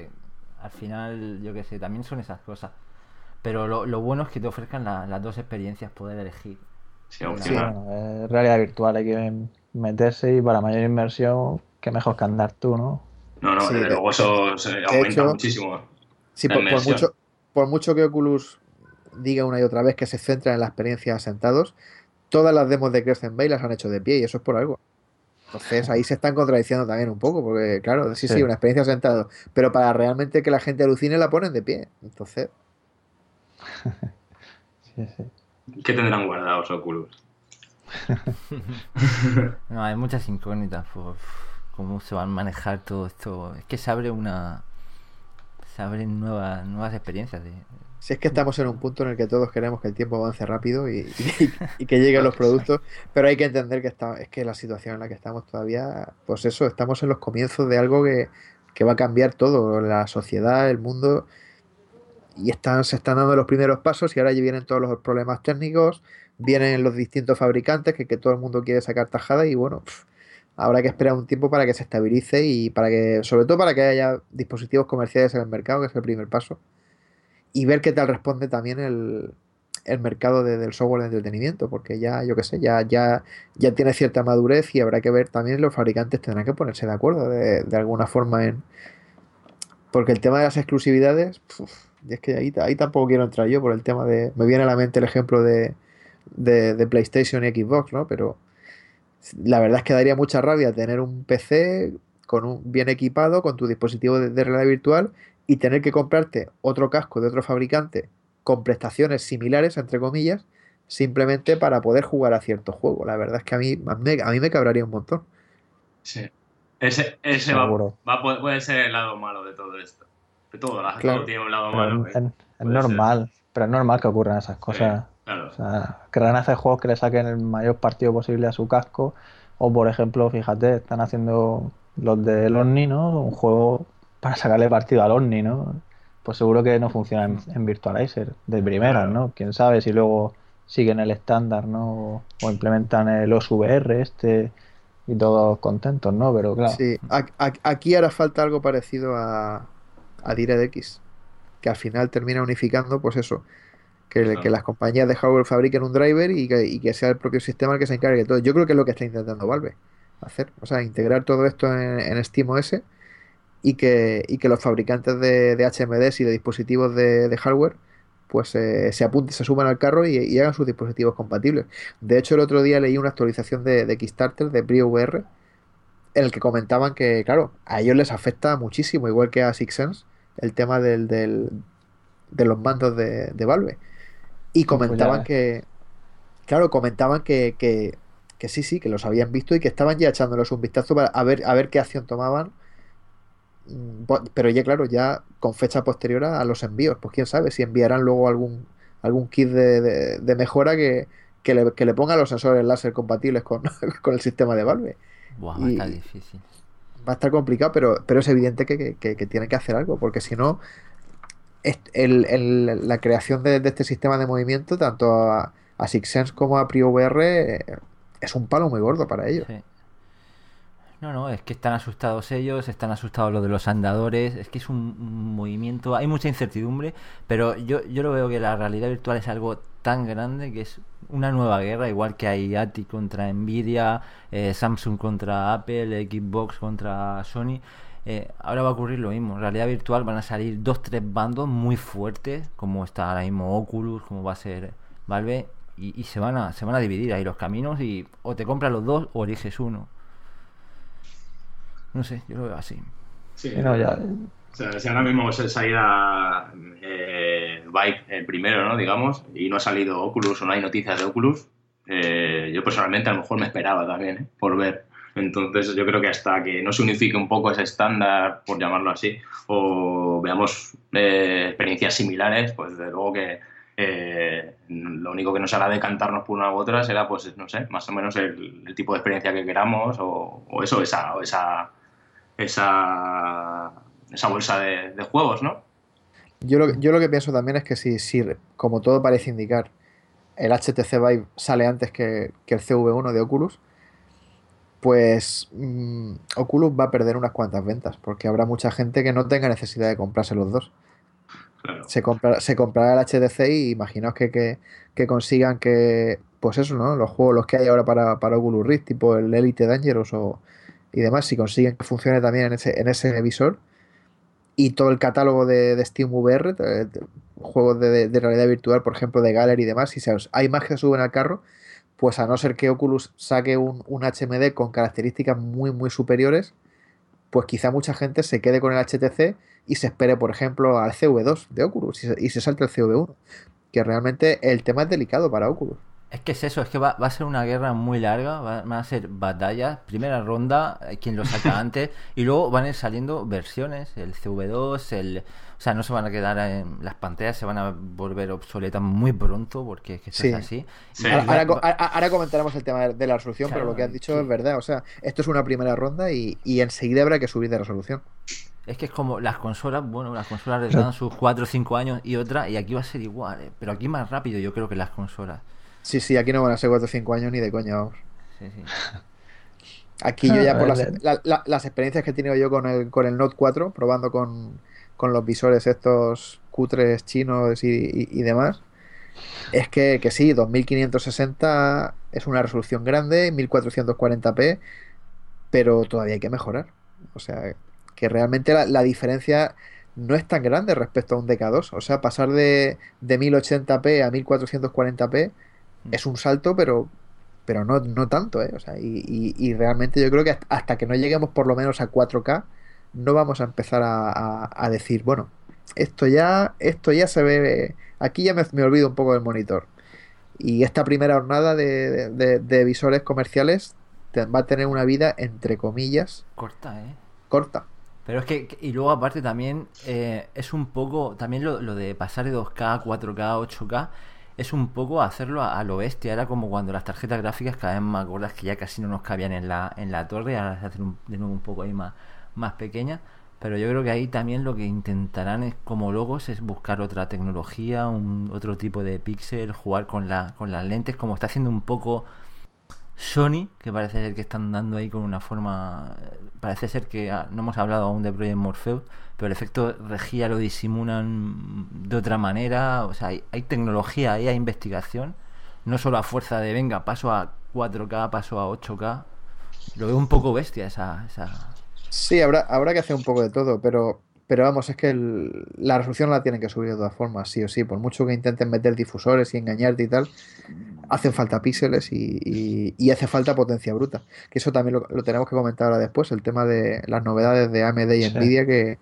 al final, yo qué sé, también son esas cosas. Pero lo, lo bueno es que te ofrezcan las dos experiencias, poder elegir. Sí, realidad virtual, hay que meterse y para mayor inversión, qué mejor que andar tú, ¿no? No, no, desde luego eso se aumenta muchísimo. Sí, por, mucho, por mucho que Oculus diga una y otra vez que se centra en la experiencia sentados, todas las demos de Crescent Bay las han hecho de pie y eso es por algo. Entonces ahí se están contradiciendo también un poco, porque claro, sí, sí, una experiencia sentado, pero para realmente que la gente alucine la ponen de pie. Entonces. sí, sí. ¿Qué tendrán guardados Oculus? no, hay muchas incógnitas por cómo se van a manejar todo esto. Es que se abre una. Se abren nuevas, nuevas experiencias. De... Si es que estamos en un punto en el que todos queremos que el tiempo avance rápido y, que lleguen los productos, pero hay que entender que está, es que la situación en la que estamos todavía, pues eso, estamos en los comienzos de algo que, que va a cambiar todo, la sociedad, el mundo, y están, se están dando los primeros pasos y ahora ya vienen todos los problemas técnicos, vienen los distintos fabricantes que, todo el mundo quiere sacar tajada y bueno, habrá que esperar un tiempo para que se estabilice y para que, sobre todo para que haya dispositivos comerciales en el mercado, que es el primer paso, y ver qué tal responde también el, el mercado del software de entretenimiento, porque ya, yo qué sé, ya, ya, ya tiene cierta madurez y habrá que ver también los fabricantes tendrán que ponerse de acuerdo de, de alguna forma en... Porque el tema de las exclusividades, y es que ahí, ahí tampoco quiero entrar yo por el tema de... Me viene a la mente el ejemplo de, de, PlayStation y Xbox, ¿no? Pero la verdad es que daría mucha rabia tener un PC con un, bien equipado, con tu dispositivo de, realidad virtual y tener que comprarte otro casco de otro fabricante con prestaciones similares, entre comillas, simplemente para poder jugar a cierto juego. La verdad es que a mí, a mí, me cabraría un montón. Sí. Ese, ese va, va, puede ser el lado malo de todo esto. De todo, todo tiene un lado malo. Es, normal, pero es normal que ocurran esas cosas. O sea, querrán hacer juegos que le saquen el mayor partido posible a su casco. O, por ejemplo, fíjate, están haciendo los del Omni, ¿no? Un juego para sacarle partido al Omni, ¿no? Pues seguro que no funciona en, Virtualizer de primera, ¿no? Quién sabe si luego siguen el estándar, ¿no? O implementan el OSVR este y todos contentos, ¿no? Pero claro. Sí, aquí hará falta algo parecido a, a DirectX, que al final termina unificando, pues eso, que, las compañías de hardware fabriquen un driver y que, sea el propio sistema el que se encargue de todo. Yo creo que es lo que está intentando Valve hacer. O sea, integrar todo esto en, en SteamOS y que, y que los fabricantes de, de HMDs y de dispositivos de, hardware pues eh, se apunten, se suban al carro y, hagan sus dispositivos compatibles. De hecho, el otro día leí una actualización de, de Kickstarter de BrioVR en el que comentaban que, claro, a ellos les afecta muchísimo, igual que a SixSense, el tema del, del de los mandos de, de Valve. Y pues comentaban que, claro, comentaban que, que, que, sí, sí, que los habían visto y que estaban ya echándoles un vistazo para a ver, a ver qué acción tomaban. Mm, pero ya, claro, ya con fecha posterior a los envíos. Pues quién sabe si enviarán luego algún, algún kit de, de, mejora que, que, le, que le ponga los sensores láser compatibles con, con el sistema de Valve. va a estar difícil. Va a estar complicado, pero, pero es evidente que, que, que tiene que hacer algo, porque si no, el, la creación de, este sistema de movimiento, tanto a, a SixSense como a PrioVR, eh, es un palo muy gordo para ellos. No, no, es que están asustados ellos, están asustados los de los andadores, es que es un, movimiento, hay mucha incertidumbre, pero yo, yo lo veo que la realidad virtual es algo tan grande que es una nueva guerra, igual que hay ATI contra Nvidia, eh, Samsung contra Apple, Xbox contra Sony. Eh, ahora va a ocurrir lo mismo. En realidad virtual van a salir dos, tres bandos muy fuertes, como está ahora mismo Oculus, como va a ser Valve, y, se van a se van a dividir ahí los caminos y o te compras los dos o eliges uno. No sé, yo lo veo así. Sí, no, ya- O sea, si ahora mismo se saliera eh, Vive el primero, ¿no? Digamos, y no ha salido Oculus o no hay noticias de Oculus, eh, yo personalmente a lo mejor me esperaba también, ¿eh? Por ver. Entonces yo creo que hasta que no se unifique un poco ese estándar, por llamarlo así, o veamos eh, experiencias similares, pues desde luego que eh, lo único que nos hará decantarnos por una u otra será, pues, no sé, más o menos el, tipo de experiencia que queramos o, o eso, esa, o esa, esa, esa bolsa de, de juegos, ¿no? Yo lo, yo lo que pienso también es que si, si, como todo parece indicar, el HTC Vive sale antes que, que el CV1 de Oculus, pues mm, Oculus va a perder unas cuantas ventas, porque habrá mucha gente que no tenga necesidad de comprarse los dos. Claro. Se, compra- se comprará el HTC y imaginaos que, que, que consigan que, pues eso, ¿no? Los juegos, los que hay ahora para, para Oculus Rift, tipo el Elite Dangerous o, y demás, si consiguen que funcione también en ese, en ese visor y todo el catálogo de, de Steam VR, eh, de- juegos de, realidad virtual, por ejemplo, de Gallery y demás, si se hay más que suben al carro, pues a no ser que Oculus saque un, un HMD con características muy, muy superiores, pues quizá mucha gente se quede con el HTC y se espere, por ejemplo, al CV2 de Oculus y se, y se salte el CV1. Que realmente el tema es delicado para Oculus. Es que es eso, es que va, va a ser una guerra muy larga, va- van a ser batallas, primera ronda, eh, quien lo saca antes, y luego van a ir saliendo versiones, el CV2, el... O sea, no se van a quedar en las pantallas, se van a volver obsoletas muy pronto, porque es que esto Sí. es así. Sí. Ahora, comentaremos el tema de, la resolución, Claro, pero lo que has dicho sí. es verdad. O sea, esto es una primera ronda y, y enseguida habrá que subir de resolución. Es que es como las consolas, bueno, las consolas les dan sus 4 o 5 años y otra, y aquí va a ser igual, eh, pero aquí más rápido yo creo que las consolas. Sí, sí, aquí no van a ser 4 o 5 años ni de coña, vamos. Sí, sí. Aquí yo ya Ah, por las, el- la- la- las experiencias que he tenido yo con el, con el Note 4, probando con, con los visores estos cutres chinos y, y- y demás, es que, que sí, 2560 es una resolución grande, 1440p, pero todavía hay que mejorar. O sea, que realmente la, la diferencia no es tan grande respecto a un DK2. O sea, pasar de, de 1080p a 1440p es un salto, pero, pero no, no tanto, ¿eh? O sea, y, y- y realmente yo creo que hasta- hasta que no lleguemos por lo menos a 4K, no vamos a empezar a, a- a decir, bueno, esto ya, esto ya se ve, aquí ya me, me olvido un poco del monitor. Y esta primera jornada de, de- de visores comerciales te- va a tener una vida, entre comillas, Corta, ¿eh? corta. Pero es que, y luego aparte también eh, es un poco, también lo, lo de pasar de 2K a 4K, 8K, es un poco hacerlo a, a lo bestia. Era como cuando las tarjetas gráficas cada vez más gordas que ya casi no nos cabían en la, en la torre, ahora se hacen un- de nuevo un poco ahí más, más pequeñas. Pero yo creo que ahí también lo que intentarán es, como logos es buscar otra tecnología, un, otro tipo de píxel, jugar con, la, con las lentes, como está haciendo un poco Sony, que parece ser que están dando ahí con una forma. Parece ser que ah, no hemos hablado aún de Project Morpheus, pero el efecto regía lo disimulan de otra manera. O sea, hay, hay tecnología ahí, hay investigación. No solo a fuerza de venga, paso a 4K, paso a 8K. Lo veo un poco bestia esa. esa... Sí, habrá, habrá que hacer un poco de todo, pero, pero vamos, es que el- la resolución la tienen que subir de todas formas, sí o sí. Por mucho que intenten meter difusores y engañarte y tal, hacen falta píxeles y, y- y hace falta potencia bruta. Que eso también lo, lo tenemos que comentar ahora después, el tema de las novedades de AMD y Sí. Nvidia que,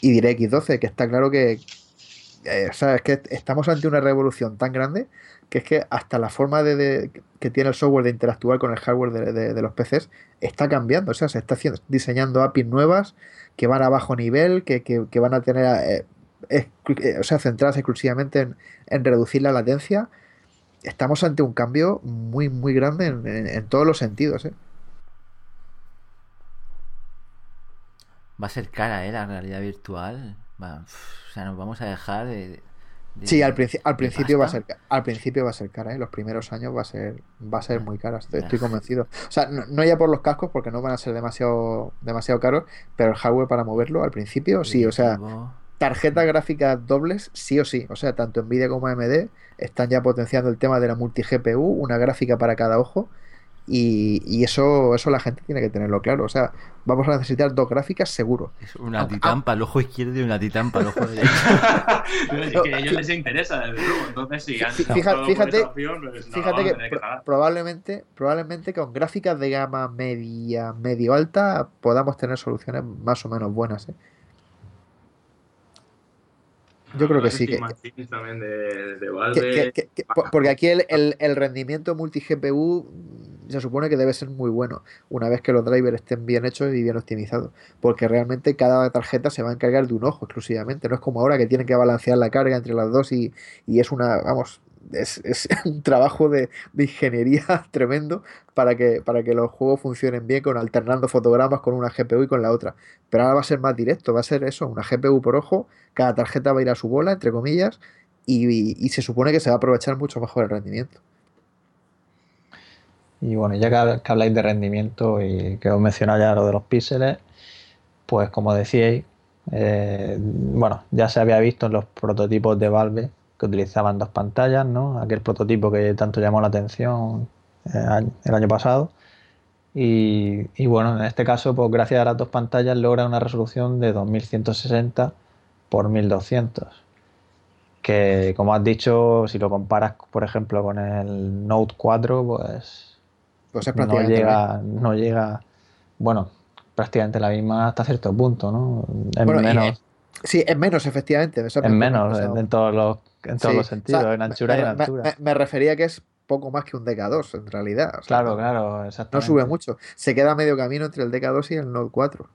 y DirectX 12, que está claro que, eh, o sea, es que estamos ante una revolución tan grande que es que hasta la forma de, que tiene el software de interactuar con el hardware de, los PCs está cambiando. O sea, se está haciendo, diseñando APIs nuevas que van a bajo nivel, que, que- van a tener, eh, exclu- eh, o sea, centradas exclusivamente en, en reducir la latencia. Estamos ante un cambio muy, muy grande en, todos los sentidos. ¿eh? Va a ser cara, ¿eh? La realidad virtual. O sea, nos vamos a dejar de. De- Sí, al, princi- al principio va a ser al principio va a ser cara, ¿eh? Los primeros años va a ser va a ser muy cara, estoy, estoy convencido. O sea, no, no ya por los cascos porque no van a ser demasiado demasiado caros, pero el hardware para moverlo al principio sí, o sea, tarjetas gráficas dobles sí o sí, o sea, tanto Nvidia como AMD están ya potenciando el tema de la multi GPU, una gráfica para cada ojo Y, eso, eso la gente tiene que tenerlo claro. O sea, vamos a necesitar dos gráficas seguro. Es una titán para el ojo izquierdo y una titán para el ojo derecho. es que a ellos les interesa, desde luego. Entonces, si han fíjate, fíjate, pues fíjate que, probablemente, probablemente con gráficas de gama media, medio alta, podamos tener soluciones más o menos buenas. ¿eh? Yo creo que sí. Que, porque aquí el, el, el rendimiento multi-GPU se supone que debe ser muy bueno una vez que los drivers estén bien hechos y bien optimizados. Porque realmente cada tarjeta se va a encargar de un ojo exclusivamente. No es como ahora que tienen que balancear la carga entre las dos y, y es una, vamos, es, es, un trabajo de, de, ingeniería tremendo para que, para que los juegos funcionen bien con alternando fotogramas con una GPU y con la otra. Pero ahora va a ser más directo, va a ser eso, una GPU por ojo, cada tarjeta va a ir a su bola, entre comillas, y, y se supone que se va a aprovechar mucho mejor el rendimiento. Y bueno, ya que, habláis de rendimiento y que os mencionado ya lo de los píxeles, pues como decíais, eh, bueno, ya se había visto en los prototipos de Valve que utilizaban dos pantallas, ¿no? Aquel prototipo que tanto llamó la atención eh, el año pasado. Y, y, bueno, en este caso, pues gracias a las dos pantallas logra una resolución de 2160 por 1200 que como has dicho, si lo comparas, por ejemplo, con el Note 4, pues pues no llega, no llega, bueno, prácticamente la misma hasta cierto punto, ¿no? En menos. sí, es menos, efectivamente. en menos, en, todos los, en todos los sentidos, en anchura y en altura. Me, refería que es poco más que un DK2, en realidad. claro, claro, exactamente. No sube mucho. Se queda medio camino entre el DK2 y el Note 4.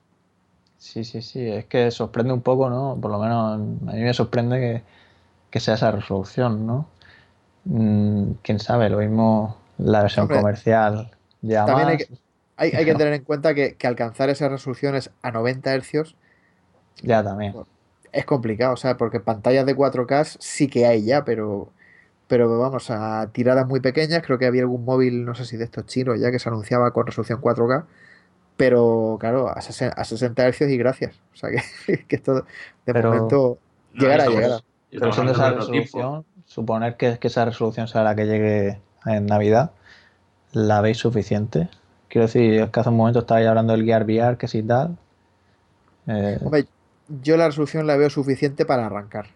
Sí, sí, sí. Es que sorprende un poco, ¿no? Por lo menos a mí me sorprende que, que sea esa resolución, ¿no? Mm, quién sabe, lo mismo la versión comercial ya También hay que, hay, que, tener en cuenta que, alcanzar esas resoluciones a 90 Hz ya también es complicado, o sea, porque pantallas de 4K sí que hay ya, pero pero vamos a tiradas muy pequeñas. Creo que había algún móvil, no sé si de estos chinos ya, que se anunciaba con resolución 4K. Pero claro, a 60 Hz y gracias. O sea que, que esto de momento llegará, llegará. Pero siendo esa resolución, suponer que, que esa resolución sea la que llegue en Navidad, ¿la veis suficiente? Quiero decir, es que hace un momento estabais hablando del Gear VR, que sí tal. Eh, Hombre, yo la resolución la veo suficiente para arrancar,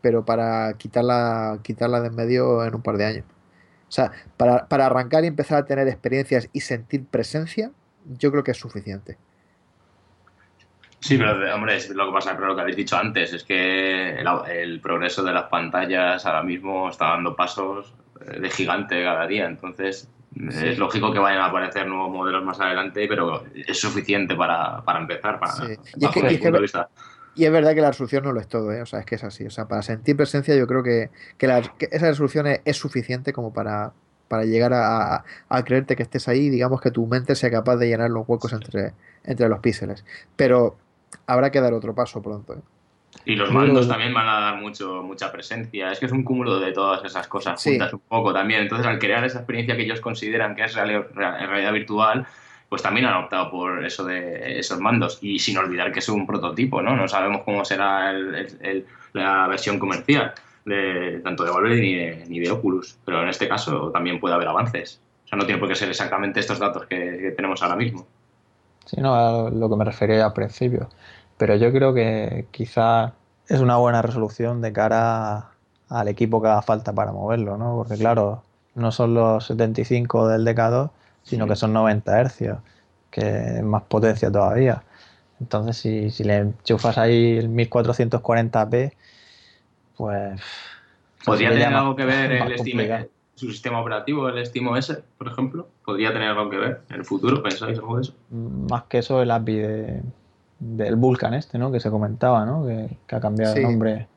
pero para quitarla, quitarla de en medio en un par de años. O sea, para, para arrancar y empezar a tener experiencias y sentir presencia, yo creo que es suficiente. Sí, pero hombre, es lo que pasa con lo que habéis dicho antes, es que el, progreso de las pantallas ahora mismo está dando pasos de gigante cada día, entonces es lógico que vayan a aparecer nuevos modelos más adelante, pero es suficiente para, para empezar, para, y, es y, es verdad que la resolución no lo es todo, ¿eh? o sea, es que es así, o sea, para sentir presencia yo creo que, que, esa resolución es, suficiente como para, para llegar a, a, creerte que estés ahí digamos que tu mente sea capaz de llenar los huecos entre, entre los píxeles. Pero habrá que dar otro paso pronto. ¿eh? Y los mandos también van a dar mucho, mucha presencia. Es que es un cúmulo de todas esas cosas juntas un poco también. Entonces, al crear esa experiencia que ellos consideran que es realidad, virtual, pues también han optado por eso de esos mandos. Y sin olvidar que es un prototipo, ¿no? No sabemos cómo será la versión comercial, de, tanto de Valve ni de, ni de Oculus. Pero en este caso también puede haber avances. O sea, no tiene por qué ser exactamente estos datos que tenemos ahora mismo. Sí, no, a lo que me refería al principio. Pero yo creo que quizá es una buena resolución de cara al equipo que haga falta para moverlo, ¿no? Porque claro, no son los 75 del DK2, sino que son 90 hercios, que es más potencia todavía. Entonces, si, si le enchufas ahí el 1440p, pues... ¿Podría tener algo que ver el Steam, su sistema operativo, el SteamOS, por ejemplo? ¿Podría tener algo que ver en el futuro? ¿Pensáis algo de eso? Más que eso, el API de, del Vulkan este, ¿no? Que se comentaba, ¿no? Que, ha cambiado el nombre.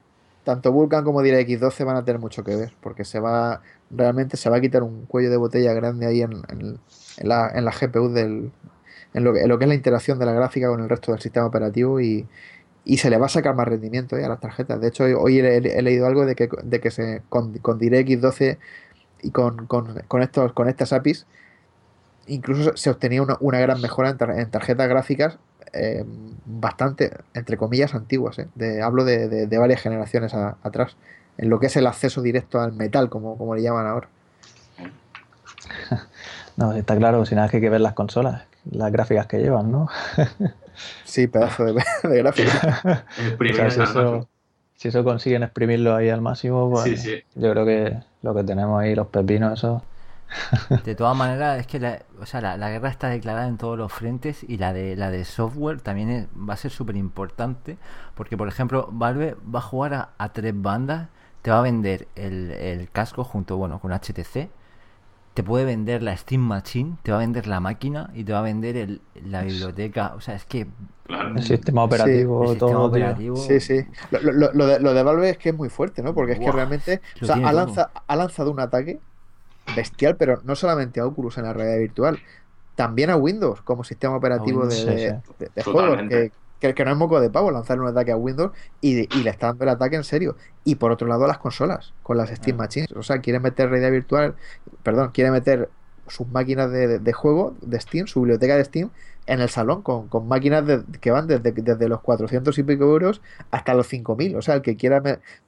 Tanto Vulkan como DirectX12 van a tener mucho que ver, porque se va realmente se va a quitar un cuello de botella grande ahí en, la, en la, GPU del, en lo, que, es la interacción de la gráfica con el resto del sistema operativo y, se le va a sacar más rendimiento ¿eh? a las tarjetas. De hecho, hoy, he, leído algo de que, de que se, con, con DirectX12 y con, con, estos, con estas APIs, incluso se obtenía una, una gran mejora en, tarjetas gráficas eh, bastante, entre comillas, antiguas. Eh. De, hablo de, de, varias generaciones atrás, en lo que es el acceso directo al metal, como, como le llaman ahora. No, está claro, si nada que hay que ver las consolas, las gráficas que llevan, ¿no? sí, pedazo de, de gráficas. si, eso, consiguen exprimirlo ahí al máximo, pues yo creo que lo que tenemos ahí, los pepinos, eso De todas maneras, es que la, o sea, la, guerra está declarada en todos los frentes y la de la de software también va a ser súper importante porque, por ejemplo, Valve va a jugar a, tres bandas, te va a vender el, casco junto bueno con HTC, te puede vender la Steam Machine, te va a vender la máquina y te va a vender el, la biblioteca. O sea, es que. El sistema operativo, sí, todo. operativo... Sí, sí. Lo, lo, de, lo, de, Valve es que es muy fuerte, ¿no? Porque es que realmente. O sea, ha, ha lanzado un ataque bestial, pero no solamente a Oculus en la realidad virtual, también a Windows como sistema operativo de, juegos, que, que, no es moco de pavo lanzar un ataque a Windows y, le está dando el ataque en serio. Y por otro lado, las consolas, con las Steam Machines. O sea, quiere meter realidad virtual, perdón, quiere meter sus máquinas de, juego de Steam, su biblioteca de Steam, en el salón con, máquinas que van desde, desde, los 400 y pico euros hasta los 5000. O sea, el que quiera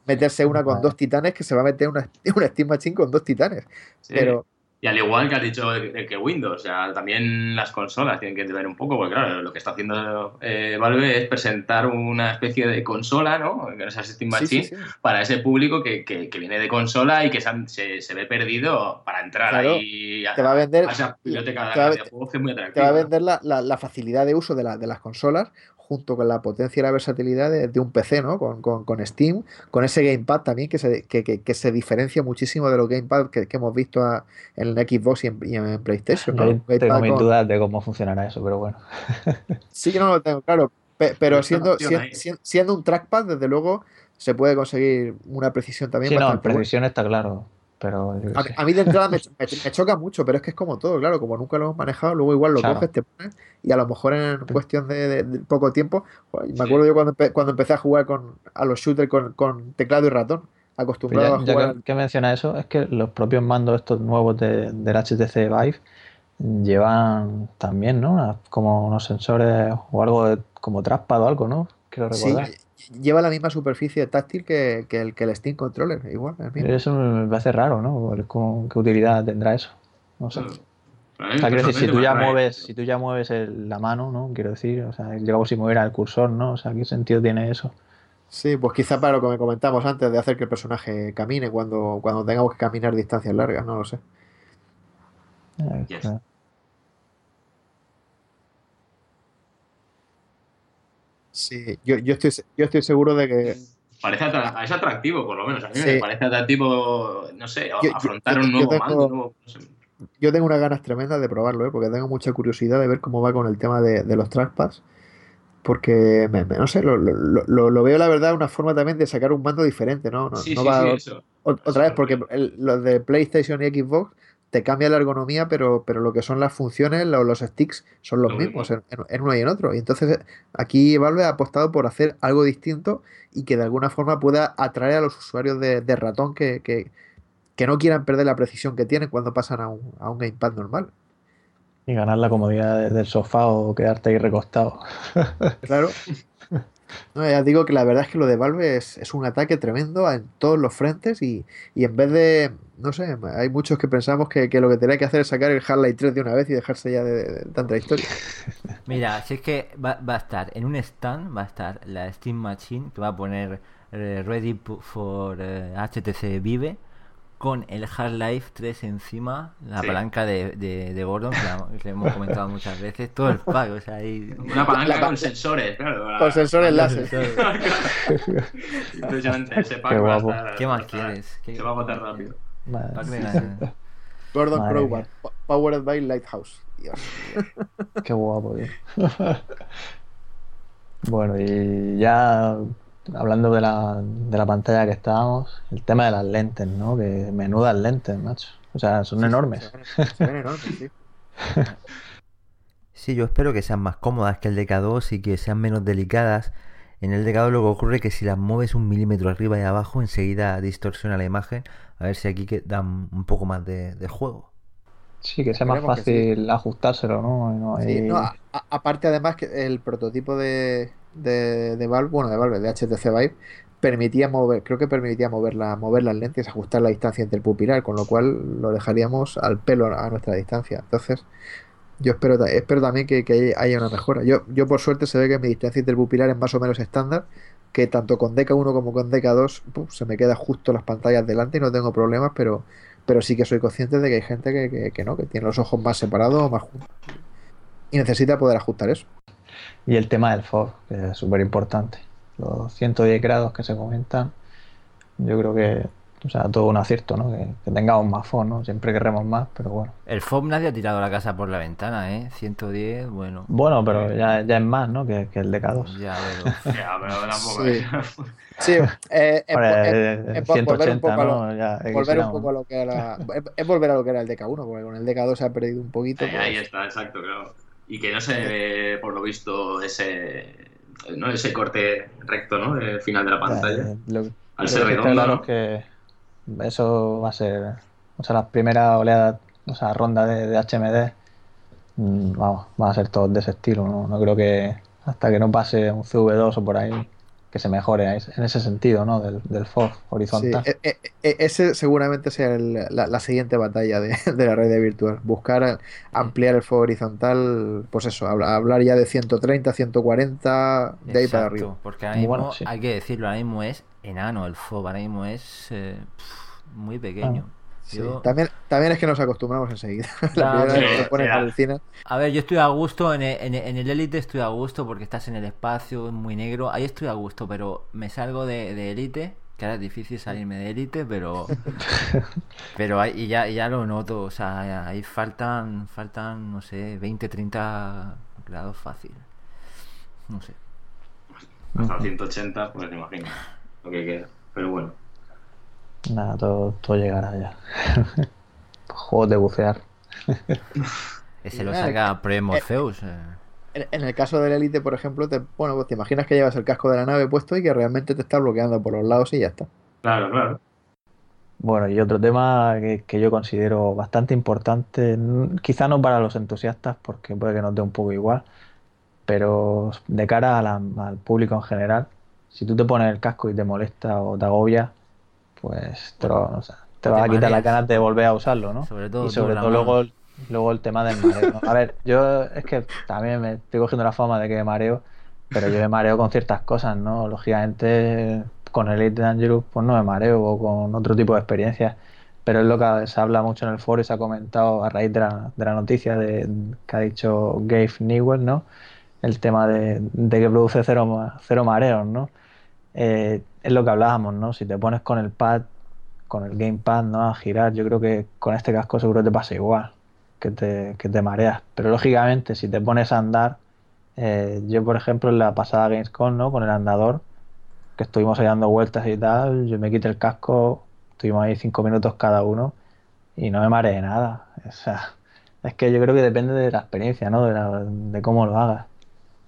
meterse una con dos titanes, que se va a meter una, una Steam Machine con dos titanes. Pero y al igual que has dicho que Windows, o sea, también las consolas tienen que ver un poco, porque claro, lo que está haciendo eh, Valve es presentar una especie de consola, ¿no? Esas Steam Machine, para ese público que, que, viene de consola y que se, se, ve perdido para entrar ahí a, te va a vender, esa biblioteca de, juegos que es muy atractiva. Te va a vender la, la, la facilidad de uso de, la, de las consolas junto con la potencia y la versatilidad de, un PC, ¿no? Con, con, Steam, con ese Gamepad también que se, que, que, se diferencia muchísimo de los Gamepad que, hemos visto en el Xbox y en, PlayStation. ¿no? tengo mis dudas de cómo funcionará eso, pero bueno. sí que no lo tengo claro, pero siendo, siendo, un trackpad, desde luego, se puede conseguir una precisión también. Sí, no, precisión está claro. Pero a, mí de entrada me, choca mucho, pero es que es como todo, claro, como nunca lo hemos manejado, luego igual lo coges, te pones y a lo mejor en cuestión de, poco tiempo, me acuerdo yo cuando, cuando empecé a jugar con, a los shooters con, teclado y ratón, acostumbrado a jugar. que, menciona eso, es que los propios mandos estos nuevos de, del HTC Vive llevan también, ¿no? Como unos sensores o algo de, como trackpad o algo, ¿no? Quiero recordar lleva la misma superficie táctil que, el, que el Steam Controller, igual. Eso me parece raro, ¿no? ¿Qué utilidad tendrá eso? No sé. si tú ya mueves, si tú ya mueves la mano, ¿no? Quiero decir, o sea, como si moviera el cursor, ¿no? O sea, ¿qué sentido tiene eso? Sí, pues quizá para lo que me comentamos antes de hacer que el personaje camine cuando, cuando tengamos que caminar distancias largas, no lo sé. Eh, Sí, yo, yo, estoy, yo estoy seguro de que... Parece es atractivo, por lo menos. A mí me parece atractivo, no sé, afrontar un nuevo mando. Yo tengo unas ganas tremendas de probarlo, ¿eh? porque tengo mucha curiosidad de ver cómo va con el tema de, los trackpads. Porque, no sé, lo, lo, lo, veo la verdad una forma también de sacar un mando diferente, ¿no? no, sí, no sí, va, eso. Otra vez, porque los de PlayStation y Xbox te cambia la ergonomía, pero, pero lo que son las funciones, los, los sticks son los mismos en, uno y en otro. Y entonces aquí Valve ha apostado por hacer algo distinto y que de alguna forma pueda atraer a los usuarios de, ratón que, que, no quieran perder la precisión que tienen cuando pasan a un, a un gamepad normal. Y ganar la comodidad del sofá o quedarte ahí recostado. Claro. No, ya digo que la verdad es que lo de Valve es, un ataque tremendo en todos los frentes y, en vez de, no sé, hay muchos que pensamos que, lo que tenía que hacer es sacar el Half-Life 3 de una vez y dejarse ya de, tanta historia. Mira, si es que va, a estar en un stand, va a estar la Steam Machine que va a poner eh, Ready for HTC eh, Vive con el Half-Life 3 encima, la palanca de, de, Gordon, que, le hemos comentado muchas veces, todo el pack, o sea, hay... Una palanca con sensores, claro. Con sensores láser. Impresionante, ese pack va a estar, ¿Qué más quieres? Se va a botar rápido. Gordon Crowbar, Powered by Lighthouse. Dios. Qué guapo, tío. bueno, y ya hablando de la, de la pantalla que estábamos, el tema de las lentes, ¿no? Que menudas lentes, macho. O sea, son enormes. Ven, enormes, sí. sí, yo espero que sean más cómodas que el DK2 y que sean menos delicadas. En el DK2 lo que ocurre es que si las mueves un milímetro arriba y abajo, enseguida distorsiona la imagen. A ver si aquí dan un poco más de, juego. Sí, que sea más fácil ajustárselo, ¿no? aparte, además, que el prototipo de, de, Valve, bueno, de Valve, de HTC Vive, permitía mover, creo que permitía mover, la, mover las lentes, ajustar la distancia entre pupilar, con lo cual lo dejaríamos al pelo a nuestra distancia. Entonces, yo espero, espero también que, haya una mejora. Yo, yo por suerte se ve que mi distancia entre el pupilar es más o menos estándar, que tanto con DK1 como con DK2 se me queda justo las pantallas delante y no tengo problemas, pero, pero sí que soy consciente de que hay gente que, que no, que tiene los ojos más separados o más juntos. Y necesita poder ajustar eso. Y el tema del FOV, que es súper importante los 110 grados que se comentan, yo creo que, o sea, todo un acierto, ¿no? Que, tengamos más FOB, ¿no? Siempre queremos más, pero bueno. El FOB nadie ha tirado la casa por la ventana, ¿eh? 110, bueno. Bueno, pero ya, ya es más, ¿no? Que, el DK2. Ya, pero, ya, pero tampoco sí. sí, eh, es, 180, ¿no? Ya, volver un poco a lo que era, es, volver a lo que era el DK1, porque con el DK2 se ha perdido un poquito. Ahí, pues. ahí está, exacto, claro. Y que no se ve, por lo visto, ese ¿no? ese corte recto ¿no? del final de la pantalla. Al ser redondo. Claro que eso va a ser, o sea, las primeras oleadas, o sea, ronda de, de HMD, mm, vamos, van a ser todos de ese estilo. ¿no? no creo que hasta que no pase un CV2 o por ahí que se mejore en ese sentido, ¿no? Del, del FOV horizontal. Sí, e, e, e, ese seguramente sea la, siguiente batalla de, la red virtual. Buscar ampliar el FOV horizontal, pues eso, hablar, ya de 130, 140, de ahí para arriba. Porque ahora mismo, hay que decirlo, ahora mismo es enano el FOV, ahora mismo es eh, muy pequeño. Ah. También, también es que nos acostumbramos enseguida. A ver, yo estoy a gusto en el, en, Elite, estoy a gusto porque estás en el espacio, es muy negro. Ahí estoy a gusto, pero me salgo de, Elite, que ahora es difícil salirme de Elite, pero pero ahí, ya, ya lo noto. O sea, ahí faltan, faltan, no sé, 20, 30 grados fácil. No sé. Hasta 180, pues imagino lo que queda. Pero bueno. Nada, todo, todo llegará ya. Juegos de bucear. Ese lo saca Premorpheus. Eh. En, el caso del Elite, por ejemplo, te, bueno, pues te imaginas que llevas el casco de la nave puesto y que realmente te está bloqueando por los lados y ya está. Claro, claro. Bueno, y otro tema que, yo considero bastante importante, quizá no para los entusiastas, porque puede que nos dé un poco igual, pero de cara al público en general, si tú te pones el casco y te molesta o te agobia, pues te, o te vas a quitar la ganas de volver a usarlo, ¿no? Sobre todo, y sobre todo luego, luego el tema del mareo. A ver, yo es que también me estoy cogiendo la fama de que mareo, pero yo me mareo con ciertas cosas, ¿no? Lógicamente con el Elite Dangerous pues no me mareo o con otro tipo de experiencias, pero es lo que se habla mucho en el foro y se ha comentado a raíz de la, de la noticia de, que ha dicho Gabe Newell, ¿no? El tema de, que produce cero, cero mareos, ¿no? Eh, es lo que hablábamos, ¿no? Si te pones con el pad, con el gamepad, ¿no? A girar, yo creo que con este casco seguro te pasa igual, que te, que te mareas. Pero lógicamente, si te pones a andar, eh, yo por ejemplo en la pasada Gamescom, ¿no? Con el andador, que estuvimos ahí dando vueltas y tal, yo me quité el casco, estuvimos ahí cinco minutos cada uno y no me mareé nada. O sea, es que yo creo que depende de la experiencia, ¿no? De, de cómo lo hagas,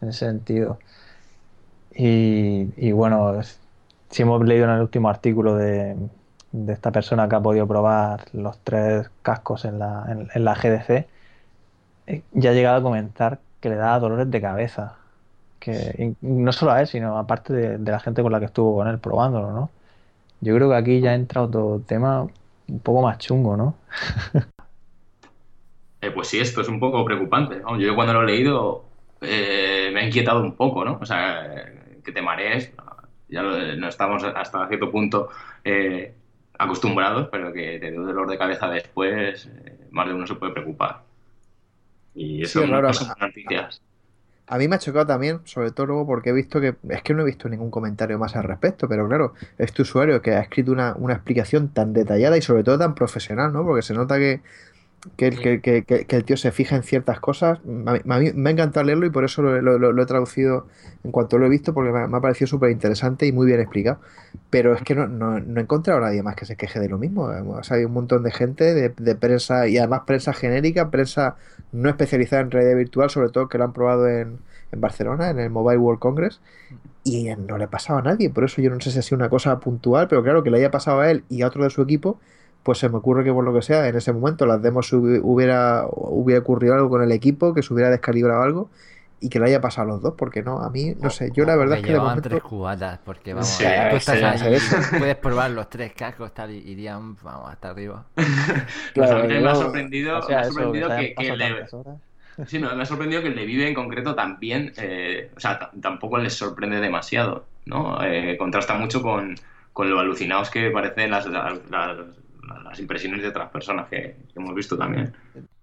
en ese sentido. Y, y bueno, si hemos leído en el último artículo de, esta persona que ha podido probar los tres cascos en la, en, la GDC, eh, ya ha llegado a comentar que le da dolores de cabeza. Que no solo a él, sino aparte de, la gente con la que estuvo con él probándolo, ¿no? Yo creo que aquí ya entra otro tema un poco más chungo, ¿no? Eh, pues sí, esto es un poco preocupante. Yo cuando lo he leído eh, me ha inquietado un poco, ¿no? O sea, que te marees, ya no estamos hasta cierto punto eh, acostumbrados, pero que te dé un dolor de cabeza después, eh, más de uno se puede preocupar. Y eso es raro. noticias. A mí me ha chocado también, sobre todo luego porque he visto que, es que no he visto ningún comentario más al respecto, pero claro, este usuario que ha escrito una, una explicación tan detallada y sobre todo tan profesional, ¿no? Porque se nota que, que el, que, que, que, el tío se fija en ciertas cosas. A mí, me ha encantado leerlo y por eso lo, he traducido en cuanto lo he visto, porque me, ha parecido súper interesante y muy bien explicado. Pero es que no, no, he encontrado a nadie más que se queje de lo mismo. O sea, hay un montón de gente de, de, prensa y además prensa genérica, prensa no especializada en realidad virtual, sobre todo que lo han probado en, en Barcelona, en el Mobile World Congress. Y no le pasaba a nadie, por eso yo no sé si ha sido una cosa puntual, pero claro que le haya pasado a él y a otro de su equipo, pues se me ocurre que por lo que sea, en ese momento las demos hubiera, hubiera ocurrido algo con el equipo, que se hubiera descalibrado algo, y que le haya pasado a los dos, porque no, a mí, no sé, yo la verdad es que de llevaban momento... tres cubatas, porque vamos, Sí, tú sí, estás ahí, sí. puedes probar los tres cascos, tal, y irían, vamos, hasta arriba. Pues a mí me ha sorprendido, o sea, me ha sorprendido que, le, sí, no, me ha sorprendido que el de Vive en concreto también, eh, o sea, tampoco les sorprende demasiado, ¿no? Eh, contrasta mucho con, con lo alucinados que parecen las, las, las- las impresiones de otras personas que, que hemos visto también.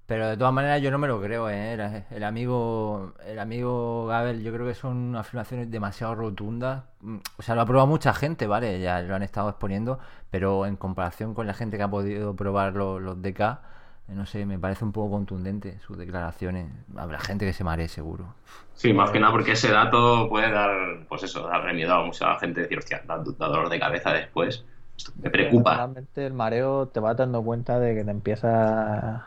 Pero de todas maneras yo no me lo creo, ¿eh? El, el amigo el amigo Gabel, yo creo que son afirmaciones demasiado rotundas. Mm, O sea, lo ha probado mucha gente, ¿vale? Ya lo han estado exponiendo, pero en comparación con la gente que ha podido probar los, los DK, eh, no sé, me parece un poco contundente sus declaraciones. Habrá gente que se maree seguro. Sí, más que nada porque ese dato puede dar, pues eso, darle miedo a mucha gente, decir, hostia, da, da dolor de cabeza después. Me preocupa. Realmente el mareo te vas dando cuenta de que te empiezas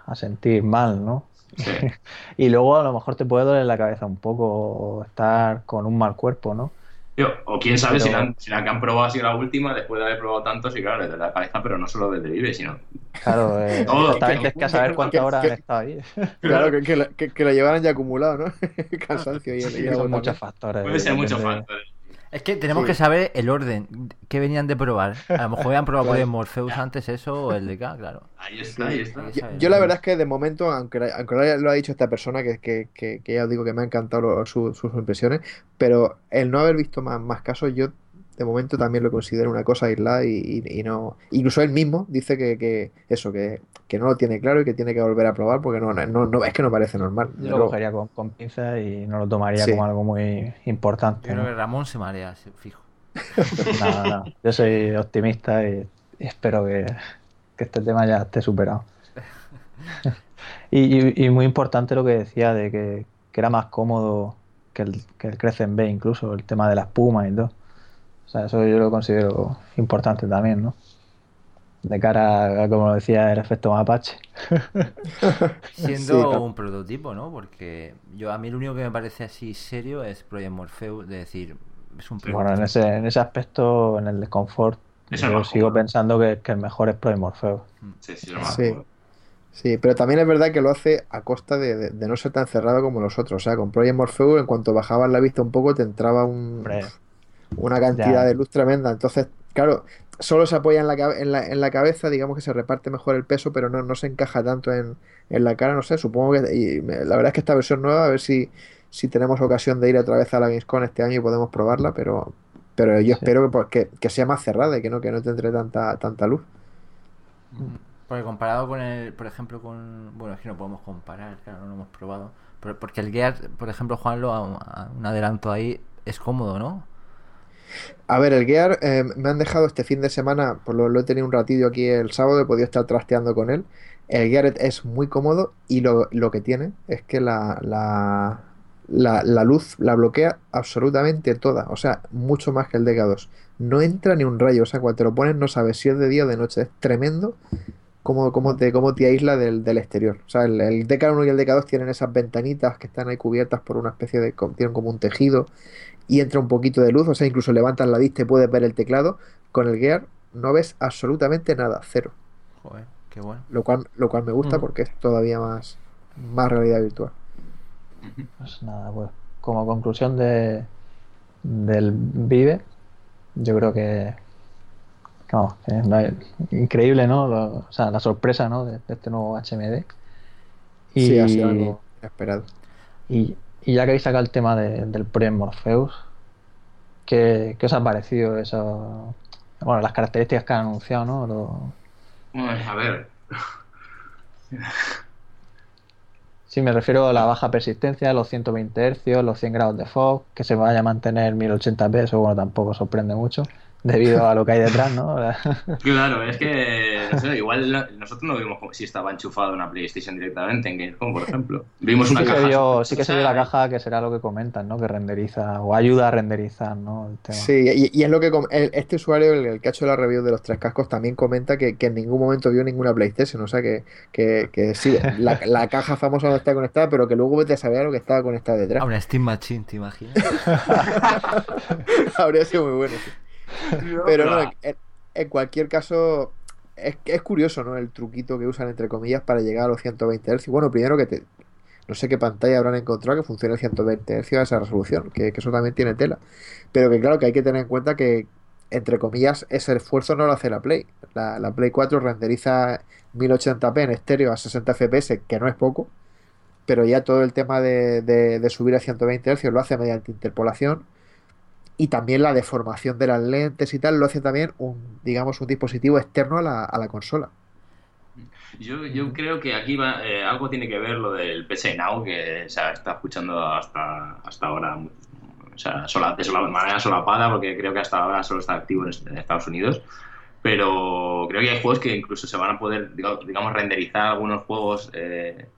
a sentir mal, ¿no? Sí. Y luego a lo mejor te puede doler la cabeza un poco o estar con un mal cuerpo, ¿no? O quién sabe si, la, han- si la que han probado ha sido la última, después de haber probado tantos, y claro, desde la cabeza, pero no solo desde Vive, sino Claro, eh, exactamente, que- es que a saber cuántas horas que- han estado ahí. Claro, que, que, la- que, que lo llevaran ya acumulado, ¿no? El cansancio y el, y Son muchos factores. puede ser muchos factores. Es que tenemos Sí. que saber el orden que venían de probar. A lo mejor habían probado Claro. Project Morpheus antes eso o el DK, claro. Ahí está, ahí está. Ahí Yo, la verdad es que de momento, aunque, aunque lo ha dicho esta persona, que, que, que, que ya os digo que me ha encantado lo- su- sus impresiones, pero el no haber visto más, más casos, yo de momento también lo considero una cosa aislada y, y- y no... Incluso él mismo dice que, que eso, que, que no lo tiene claro y que tiene que volver a probar porque no, no, no- es que no parece normal. Yo lo cogería con, con pinzas y no lo tomaría Sí. como algo muy importante. Yo creo ¿no? que Ramón se marea, fijo. Nada, nada. Yo soy optimista y, y espero que, que este tema ya esté superado. Y, y- y muy importante lo que decía de que, que era más cómodo que el, que el Crescent B, incluso el tema de la espuma y todo. O sea, eso yo lo considero importante también, ¿no? De cara a, como decía, el efecto mapache. Siendo Sí, un prototipo, ¿no? Porque yo a mí lo único que me parece así serio es Project Morpheus, de decir, es un Bueno, en prototipo. ese, en ese aspecto, en el desconfort, el yo sigo pensando que, que el mejor es Project Morpheus. Sí, sí, lo más Sí. cómodo. Sí, pero también es verdad que lo hace a costa de, de- de no ser tan cerrado como los otros. O sea, con Project Morpheus, en cuanto bajabas la vista un poco, te entraba un, Hombre, una cantidad Ya. de luz tremenda. Entonces, claro, solo se apoya en la, en la, en la cabeza, digamos que se reparte mejor el peso, pero no, no se encaja tanto en, en la cara, no sé, supongo que... Y la verdad es que esta versión nueva, a ver si, si tenemos ocasión de ir otra vez a la Gamescom este año y podemos probarla, pero, pero yo Sí. espero que, que, que sea más cerrada y que no, que no tendré tanta, tanta luz. Porque comparado con el, por ejemplo, con. Bueno, es que no podemos comparar, claro, no lo hemos probado. Pero porque el Gear, por ejemplo, Juanlo, a, a un adelanto ahí, es cómodo, ¿no? A ver, el Gear eh, me han dejado este fin de semana, lo, lo he tenido un ratillo aquí el sábado, he podido estar trasteando con él. El Gear es muy cómodo y lo, lo que tiene es que la, la, la, la luz la bloquea absolutamente toda, o sea, mucho más que el DK2. No entra ni un rayo, o sea, cuando te lo pones no sabes si es de día o de noche, es tremendo cómo, cómo te, cómo te aísla del, del exterior. O sea, el, el DK1 y el DK2 tienen esas ventanitas que están ahí cubiertas por una especie de, tienen como un tejido y entra un poquito de luz, o sea, incluso levantas la vista y puedes ver el teclado. Con el Gear no ves absolutamente nada, cero. Joder, qué bueno. Lo cual, lo cual me gusta Mm. porque es todavía más, más realidad virtual. Pues nada, pues como conclusión de, del Vive, yo creo que, que vamos, que no hay- increíble, ¿no? Lo- o sea, la sorpresa, ¿no? De, de este nuevo HMD. Y, Sí, ha sido algo inesperado. y, y ya que habéis sacado el tema de- del Project Morpheus, ¿qué, qué os ha parecido eso? Bueno, las características que han anunciado, ¿no? Lo- Bueno, a ver, Sí, me refiero a la baja persistencia, los 120 Hz, los 100 grados de fog, que se vaya a mantener 1080p, eso bueno, tampoco sorprende mucho, debido a lo que hay detrás, ¿no? claro, es que no sé, igual nosotros no vimos como si estaba enchufado una PlayStation directamente en Gamescom, por ejemplo. Vimos una caja. vio, sí que se vio la caja que será lo que comentan, ¿no? Que renderiza o ayuda a renderizar, ¿no? El tema. Sí, y, y es lo que com- el- este usuario, el, el que ha hecho la review de los tres cascos, también comenta que, que en ningún momento vio ninguna PlayStation. O sea que, que, que sí, la, la caja famosa no está conectada, pero que luego vete a saber a lo que estaba conectado A detrás. una Steam Machine, ¿te imaginas? Habría sido muy bueno. sí. Pero no, en, en cualquier caso, es, es curioso, ¿no? El truquito que usan, entre comillas, para llegar a los 120 Hz. Bueno, primero que te. no sé qué pantalla habrán encontrado que funcione a 120 Hz a esa resolución, que, que eso también tiene tela. Pero que claro, que hay que tener en cuenta que, entre comillas, ese esfuerzo no lo hace la Play. La, la Play 4 renderiza 1080p en estéreo a 60 fps, que no es poco, pero ya todo el tema de, de- de subir a 120 Hz lo hace mediante interpolación y también la deformación de las lentes y tal lo hace también un, digamos, un dispositivo externo a la, a la consola. Yo, yo creo que aquí va, eh, algo tiene que ver lo del PC Now, que se está escuchando hasta, hasta ahora, o sea, sola- de sola- manera solapada, porque creo que hasta ahora solo está activo en, est- en Estados Unidos. Pero creo que hay juegos que incluso se van a poder, diga- digamos, renderizar algunos juegos eh,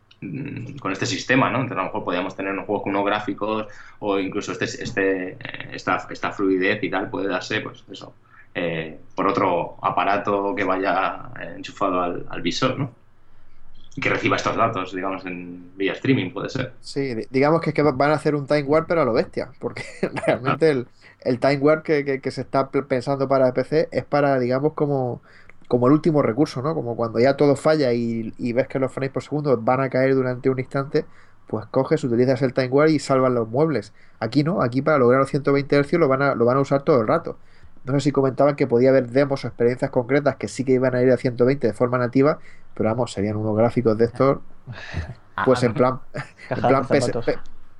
con este sistema, ¿no? Entonces a lo mejor podríamos tener unos juegos con unos gráficos o incluso este, este, esta, esta fluidez y tal puede darse, pues eso, eh, por otro aparato que vaya enchufado al, al visor, ¿no? Y que reciba estos datos, digamos, en vía streaming, puede ser. Sí, di- digamos que es que van a hacer un Time Warp pero a lo bestia, porque realmente el, el Time Warp que, que- que se está pensando para PC es para, digamos, como, como el último recurso, ¿no? Como cuando ya todo falla y, y ves que los frames por segundo van a caer durante un instante, pues coges, utilizas el Time Warp y salvas los muebles. Aquí no, aquí para lograr los 120 Hz lo van a, lo van a usar todo el rato. No sé si comentaban que podía haber demos o experiencias concretas que sí que iban a ir a 120 de forma nativa, pero vamos, serían unos gráficos de estos, A- pues en plan, en plan PS,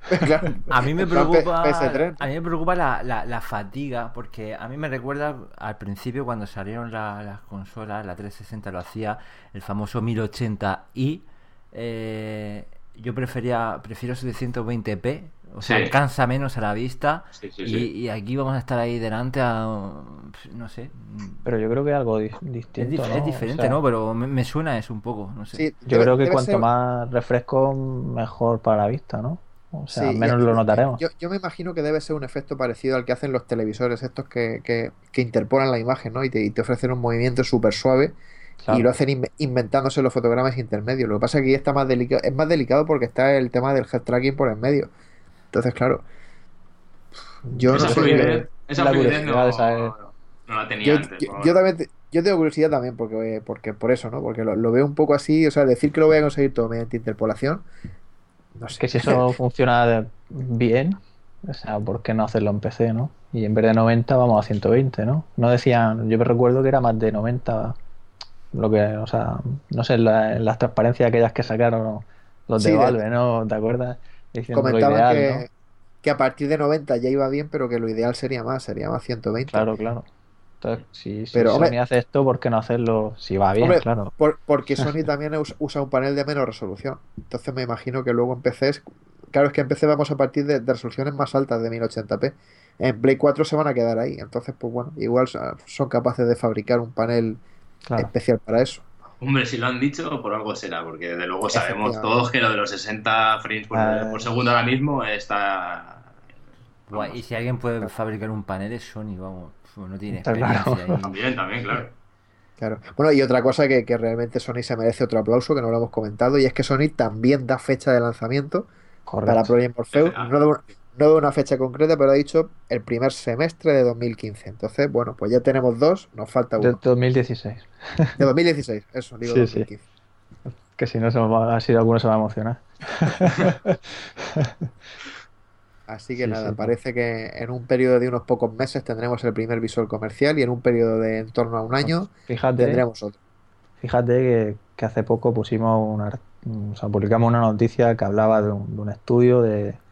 claro, A mí me preocupa, PS3. a mí me preocupa la, la- la fatiga, porque a mí me recuerda al principio cuando salieron la- las consolas, la 360 lo hacía, el famoso 1080i, eh, yo prefería, prefiero 720p, o sea, Sí. cansa menos a la vista, Sí, sí, y, sí. y aquí vamos a estar ahí delante a, no sé, Pero yo creo que es algo di- es, distinto, dif- ¿no? es O diferente, sea, ¿no? Pero me, me suena eso un poco, no sé. Sí, Yo creo que cuanto ser- más refresco, mejor para la vista, ¿no? O sea, sí, menos lo notaremos. Yo, yo me imagino que debe ser un efecto parecido al que hacen los televisores, estos que, que, que interpolan la imagen, ¿no? Y te, y te ofrecen un movimiento súper suave Claro. y lo hacen inve- inventándose los fotogramas intermedios. Lo que pasa es que aquí está más delicado, es más delicado porque está el tema del head tracking por en medio. Entonces, claro, yo no esa sé. fluidez, esa la fluidez curiosidad no, de saber. no la tenía Yo, antes. yo- yo también te- yo tengo curiosidad también porque, porque por eso, ¿no? Porque lo, lo veo un poco así, o sea, decir que lo voy a conseguir todo mediante interpolación, no sé. Que si eso funciona bien, o sea, ¿por qué no hacerlo en PC, no? Y en vez de 90 vamos a 120, ¿no? No decían, yo me recuerdo que era más de 90, lo que, o sea, no sé, la- en las transparencias aquellas que sacaron los de Sí, de- Valve, ¿no? ¿Te acuerdas? Diciendo lo Comentaban ideal, que, ¿no? que a partir de 90 ya iba bien, pero que lo ideal sería más, sería más 120. Claro, claro. Si, si Pero, Sony hombre- hace esto, ¿por qué no hacerlo si va bien, Hombre, claro? Por- porque Sony también us- usa un panel de menos resolución. Entonces me imagino que luego en PC es- Claro, es que en PC vamos a partir de, de resoluciones más altas de 1080p. En Play 4 se van a quedar ahí. Entonces, pues bueno, igual son capaces de fabricar un panel Claro. especial para eso. Hombre, si lo han dicho, por algo será, porque desde luego sabemos todos que lo de los 60 frames por, Ah. por segundo ahora mismo está. Guay, y si alguien puede fabricar un panel es Sony, vamos, pues no tiene Está claro. experiencia ahí. También, también, claro. Claro. Bueno, y otra cosa que, que realmente Sony se merece otro aplauso, que no lo hemos comentado, y es que Sony también da fecha de lanzamiento para. Project Morpheus. No de, no de una fecha concreta, pero ha dicho el primer semestre de 2015. Entonces, bueno, pues ya tenemos dos, nos falta De uno. 2016. De 2016, eso, digo Sí, sí. 2015. Que si no, se va, así alguno se va a emocionar. Así que Sí, nada, sí. parece que en un periodo de unos pocos meses tendremos el primer visual comercial y en un periodo de en torno a un año Fíjate, tendremos otro. fíjate que, que hace poco pusimos una, o sea, publicamos una noticia que hablaba de un, de un estudio de,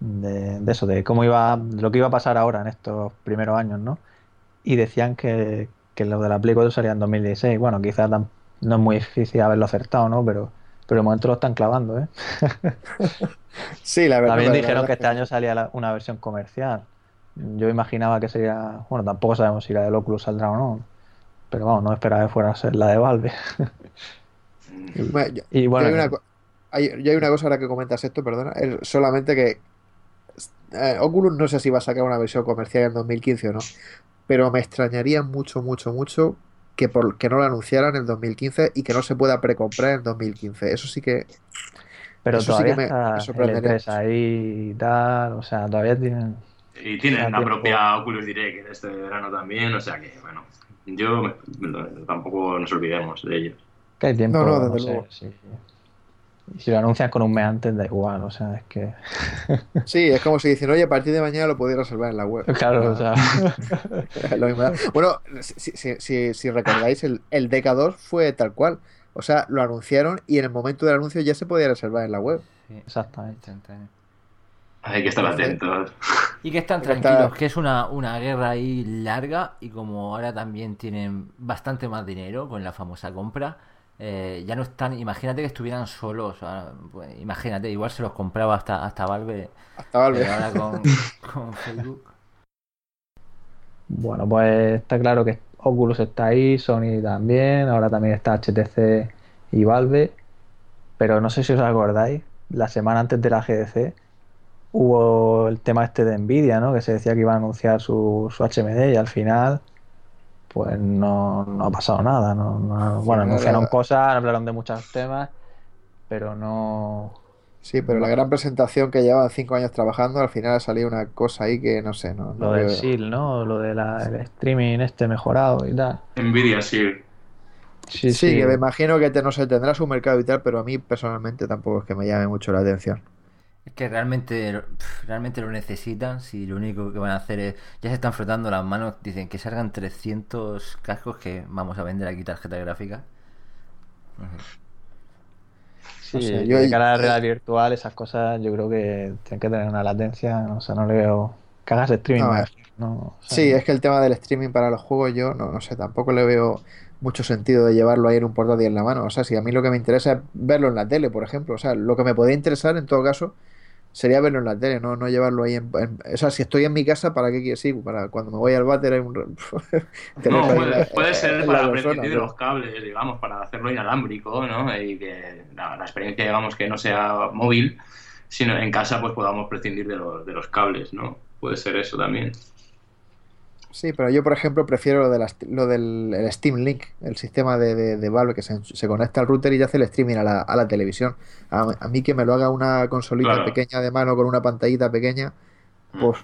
de, de eso, de cómo iba, de lo que iba a pasar ahora en estos primeros años, ¿no? Y decían que, que lo de la Play 4 sería en 2016. Bueno, quizás no es muy difícil haberlo acertado, ¿no? Pero, pero de momento lo están clavando, ¿eh? Sí, la verdad. También la dijeron verdad que es este año salía la- una versión comercial. Yo imaginaba que sería, bueno, tampoco sabemos si la del Oculus saldrá o no, pero vamos, no esperaba que fuera a ser la de Valve. Bueno, yo- Y yo hay una, hay- yo hay una cosa ahora que comentas esto, perdona, es solamente que eh, Oculus no sé si va a sacar una versión comercial en 2015 o no, pero me extrañaría mucho, mucho, mucho que, por, que no lo anunciaran en 2015 y que no se pueda precomprar en 2015. Eso sí que pero eso sí que todavía me- está me sorprendería E3 ahí y tal, o sea, todavía tienen... Y tienen la tiempo. propia Oculus Direct este verano también, o sea que, bueno, yo tampoco nos olvidemos de ellos. Que hay tiempo, No, no, no desde sé, luego. sí. Y si lo anuncias con un mes antes, da igual, o sea, es que. Sí, es como si dicen, oye, a partir de mañana lo podéis reservar en la web. Claro, o sea. Lo mismo. Bueno, si, si, si, si recordáis, el, el DK2 fue tal cual. O sea, lo anunciaron y en el momento del anuncio ya se podía reservar en la web. Sí, Exactamente. Hay que estar atentos. Y que están Está- tranquilos, que es una, una guerra ahí larga y como ahora también tienen bastante más dinero con la famosa compra, eh, ya no están, imagínate que estuvieran solos, ah, pues, imagínate, igual se los compraba hasta, hasta Valve, Hasta Valve. pero ahora con, con Facebook. Bueno, pues está claro que Oculus está ahí, Sony también, ahora también está HTC y Valve, pero no sé si os acordáis, la semana antes de la GDC hubo el tema este de Nvidia, ¿no? Que se decía que iban a anunciar su, su HMD y al final pues no, no ha pasado nada, no, no- bueno, anunciaron cosas, hablaron de muchos temas, pero no... Sí, pero la gran presentación que llevaban cinco años trabajando, al final ha salido una cosa ahí que no sé, no, no Lo del. SEAL, ¿no? Lo del streaming este mejorado y tal. Nvidia. Sí, Sí, sí. que me imagino que te, no sé, tendrá su mercado y tal, pero a mí personalmente tampoco es que me llame mucho la atención. Es que realmente, realmente lo necesitan, si lo único que van a hacer es, ya se están frotando las manos, dicen que salgan 300 cascos que vamos a vender aquí tarjeta gráfica. Sí, yo- de cara a la realidad virtual, esas cosas yo creo que tienen que tener una latencia, o sea, no le veo que hagas streaming No, más, ¿no? O sea, Sí, es que el tema del streaming para los juegos yo no, no sé, tampoco le veo mucho sentido de llevarlo ahí en un portátil en la mano. O sea, si a mí lo que me interesa es verlo en la tele, por ejemplo. O sea, lo que me podría interesar en todo caso sería verlo en la tele, no, no llevarlo ahí en, en- O sea, si estoy en mi casa, ¿para qué quiero? Sí, para cuando me voy al váter hay un... No, en puede, la- puede ser para prescindir de los cables, digamos, para hacerlo inalámbrico, ¿no? Y que la, la experiencia, digamos, que no sea móvil, sino en casa, pues podamos prescindir de los, de los cables, ¿no? Puede ser eso también. Sí, pero yo, por ejemplo, prefiero lo, de las- lo del el Steam Link, el sistema de, de- de Valve que se, se conecta al router y ya hace el streaming a la, a la televisión. A, a mí que me lo haga una consolita Claro. pequeña de mano con una pantallita pequeña, Mm. pues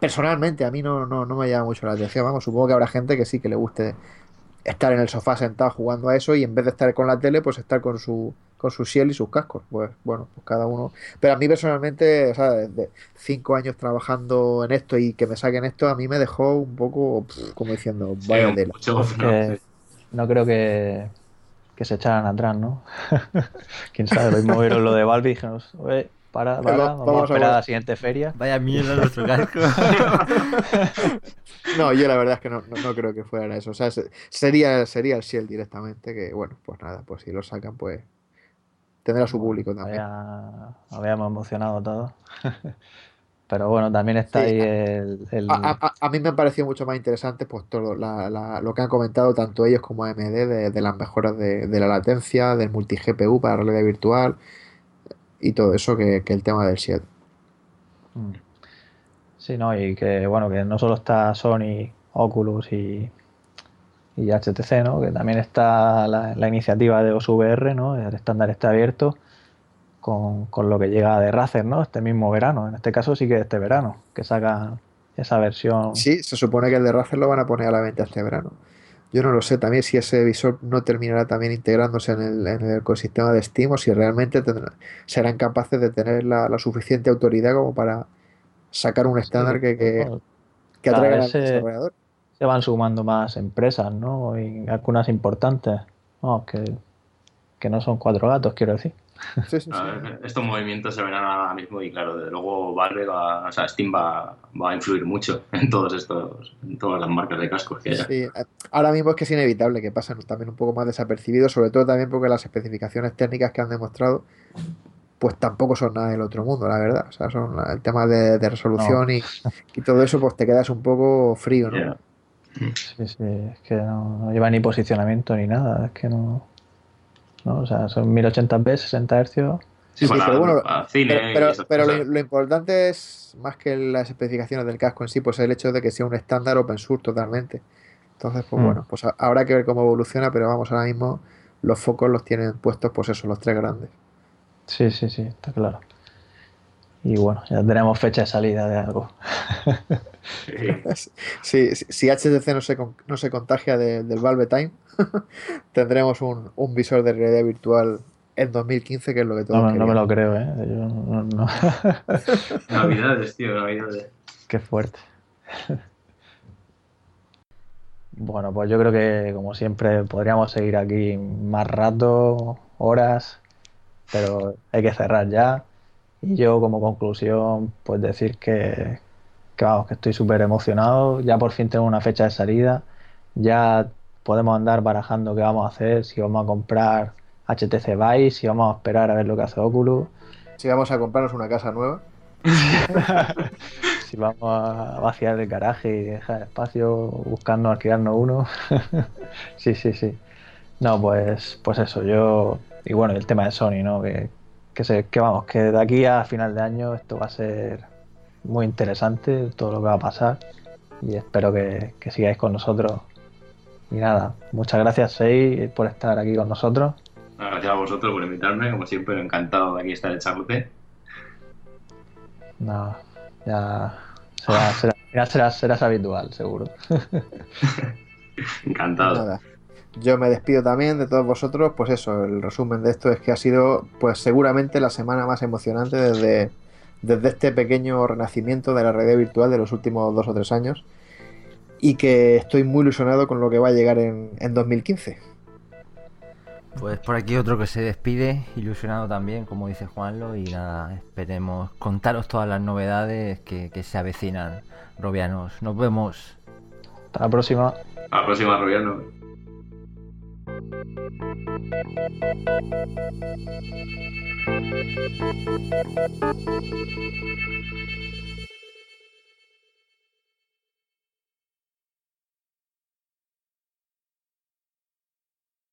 personalmente a mí no, no, no me llama mucho la atención. Vamos, supongo que habrá gente que sí que le guste estar en el sofá sentado jugando a eso y en vez de estar con la tele, pues estar con su con su Shell y sus cascos. Pues bueno, pues cada uno. Pero a mí personalmente, o sea, desde cinco años trabajando en esto y que me saquen esto, a mí me dejó un poco pff, como diciendo, Sí, vaya tela. poco, ¿no? que Sí. no creo que, que se echaran atrás, ¿no? Quién sabe, lo mismo vieron lo de Valve y dijeron, "Oye, para, para, Va- vamos, vamos a esperar a ver". la siguiente feria. Vaya mierda nuestro casco. No, yo la verdad es que no, no, no creo que fuera eso. O sea, se- sería, sería el Shell directamente, que bueno, pues nada, pues si lo sacan, pues tendrá su público también. Había- habíamos emocionado todos. Pero bueno, también está Sí, ahí el, el- A, a- a- a mí me ha parecido mucho más interesante pues todo la- la- lo que han comentado tanto ellos como AMD de, de las mejoras de, de la latencia, del multi GPU para realidad virtual y todo eso que, que el tema del Shell. Mm. Sí, no, y que bueno, que no solo está Sony, Oculus y, y HTC, ¿no? Que también está la, la iniciativa de OSVR, ¿no? El estándar está abierto con, con lo que llega de Razer, ¿no? Este mismo verano. En este caso sí que este verano, que sacan esa versión. Sí, se supone que el de Razer lo van a poner a la venta este verano. Yo no lo sé también si ese visor no terminará también integrándose en el, en el ecosistema de Steam o si realmente tendrán- serán capaces de tener la, la suficiente autoridad como para sacar un estándar que, que, que atraiga al se- desarrollador. Se van sumando más empresas, ¿no? Y algunas importantes. No, que, que no son cuatro gatos, quiero decir. Sí, sí, sí. Ver, estos movimientos se verán ahora mismo y claro, desde luego Valve va, o sea, Steam va, va a influir mucho en todos estos, en todas las marcas de cascos que haya. Sí, eh, ahora mismo es que es inevitable que pasen también un poco más desapercibidos, sobre todo también porque las especificaciones técnicas que han demostrado, pues tampoco son nada del otro mundo, la verdad. O sea, son el tema de, de resolución y, y todo eso, pues te quedas un poco frío, ¿no? Sí, sí, es que no, no lleva ni posicionamiento ni nada, es que no. no o sea, son 1080p, 60 Hz. Sí, Sí, para, pero bueno, cine Pero, pero, lo, importante es, más que las especificaciones del casco en sí, pues el hecho de que sea un estándar open source totalmente. Entonces, pues Mm. bueno, pues ha- habrá que ver cómo evoluciona, pero vamos, ahora mismo los focos los tienen puestos, pues eso, los tres grandes. Sí, sí, sí, está claro. Y bueno, ya tenemos fecha de salida de algo. Sí. Si, si, HTC no se, no se contagia de- del Valve Time, tendremos un, un visor de realidad virtual en 2015, que es lo que todos No, no me lo creo, ¿eh? Yo no- no. Navidades, tío, Navidades. Qué fuerte. Bueno, pues yo creo que como siempre podríamos seguir aquí más rato, horas, pero hay que cerrar ya. Y yo como conclusión, pues decir que, que vamos, que estoy súper emocionado. Ya por fin tengo una fecha de salida. Ya podemos andar barajando qué vamos a hacer, si vamos a comprar HTC Vive, si vamos a esperar a ver lo que hace Oculus. Si vamos a comprarnos una casa nueva, Si vamos a vaciar el garaje y dejar espacio buscando alquilarnos uno. sí, sí, sí. No, pues, pues eso, yo. Y bueno, el tema de Sony, ¿no? Que, que, se- que vamos, que de aquí a final de año esto va a ser muy interesante, todo lo que va a pasar. Y espero que, que sigáis con nosotros. Y nada, muchas gracias, Sei, por estar aquí con nosotros. Gracias a vosotros por invitarme, como siempre, encantado de aquí estar echándote. Nada, ya será, será, ya serás, serás habitual, seguro. Encantado. nada. Yo me despido también de todos vosotros. Pues eso, el resumen de esto es que ha sido, pues seguramente la semana más emocionante desde, desde este pequeño renacimiento de la realidad virtual de los últimos dos o tres años. Y que estoy muy ilusionado con lo que va a llegar en, en 2015. Pues por aquí otro que se despide, ilusionado también, como dice Juanlo, y nada, esperemos contaros todas las novedades que, que se avecinan, Robianos. Nos vemos. Hasta la próxima. A la próxima, Thank you.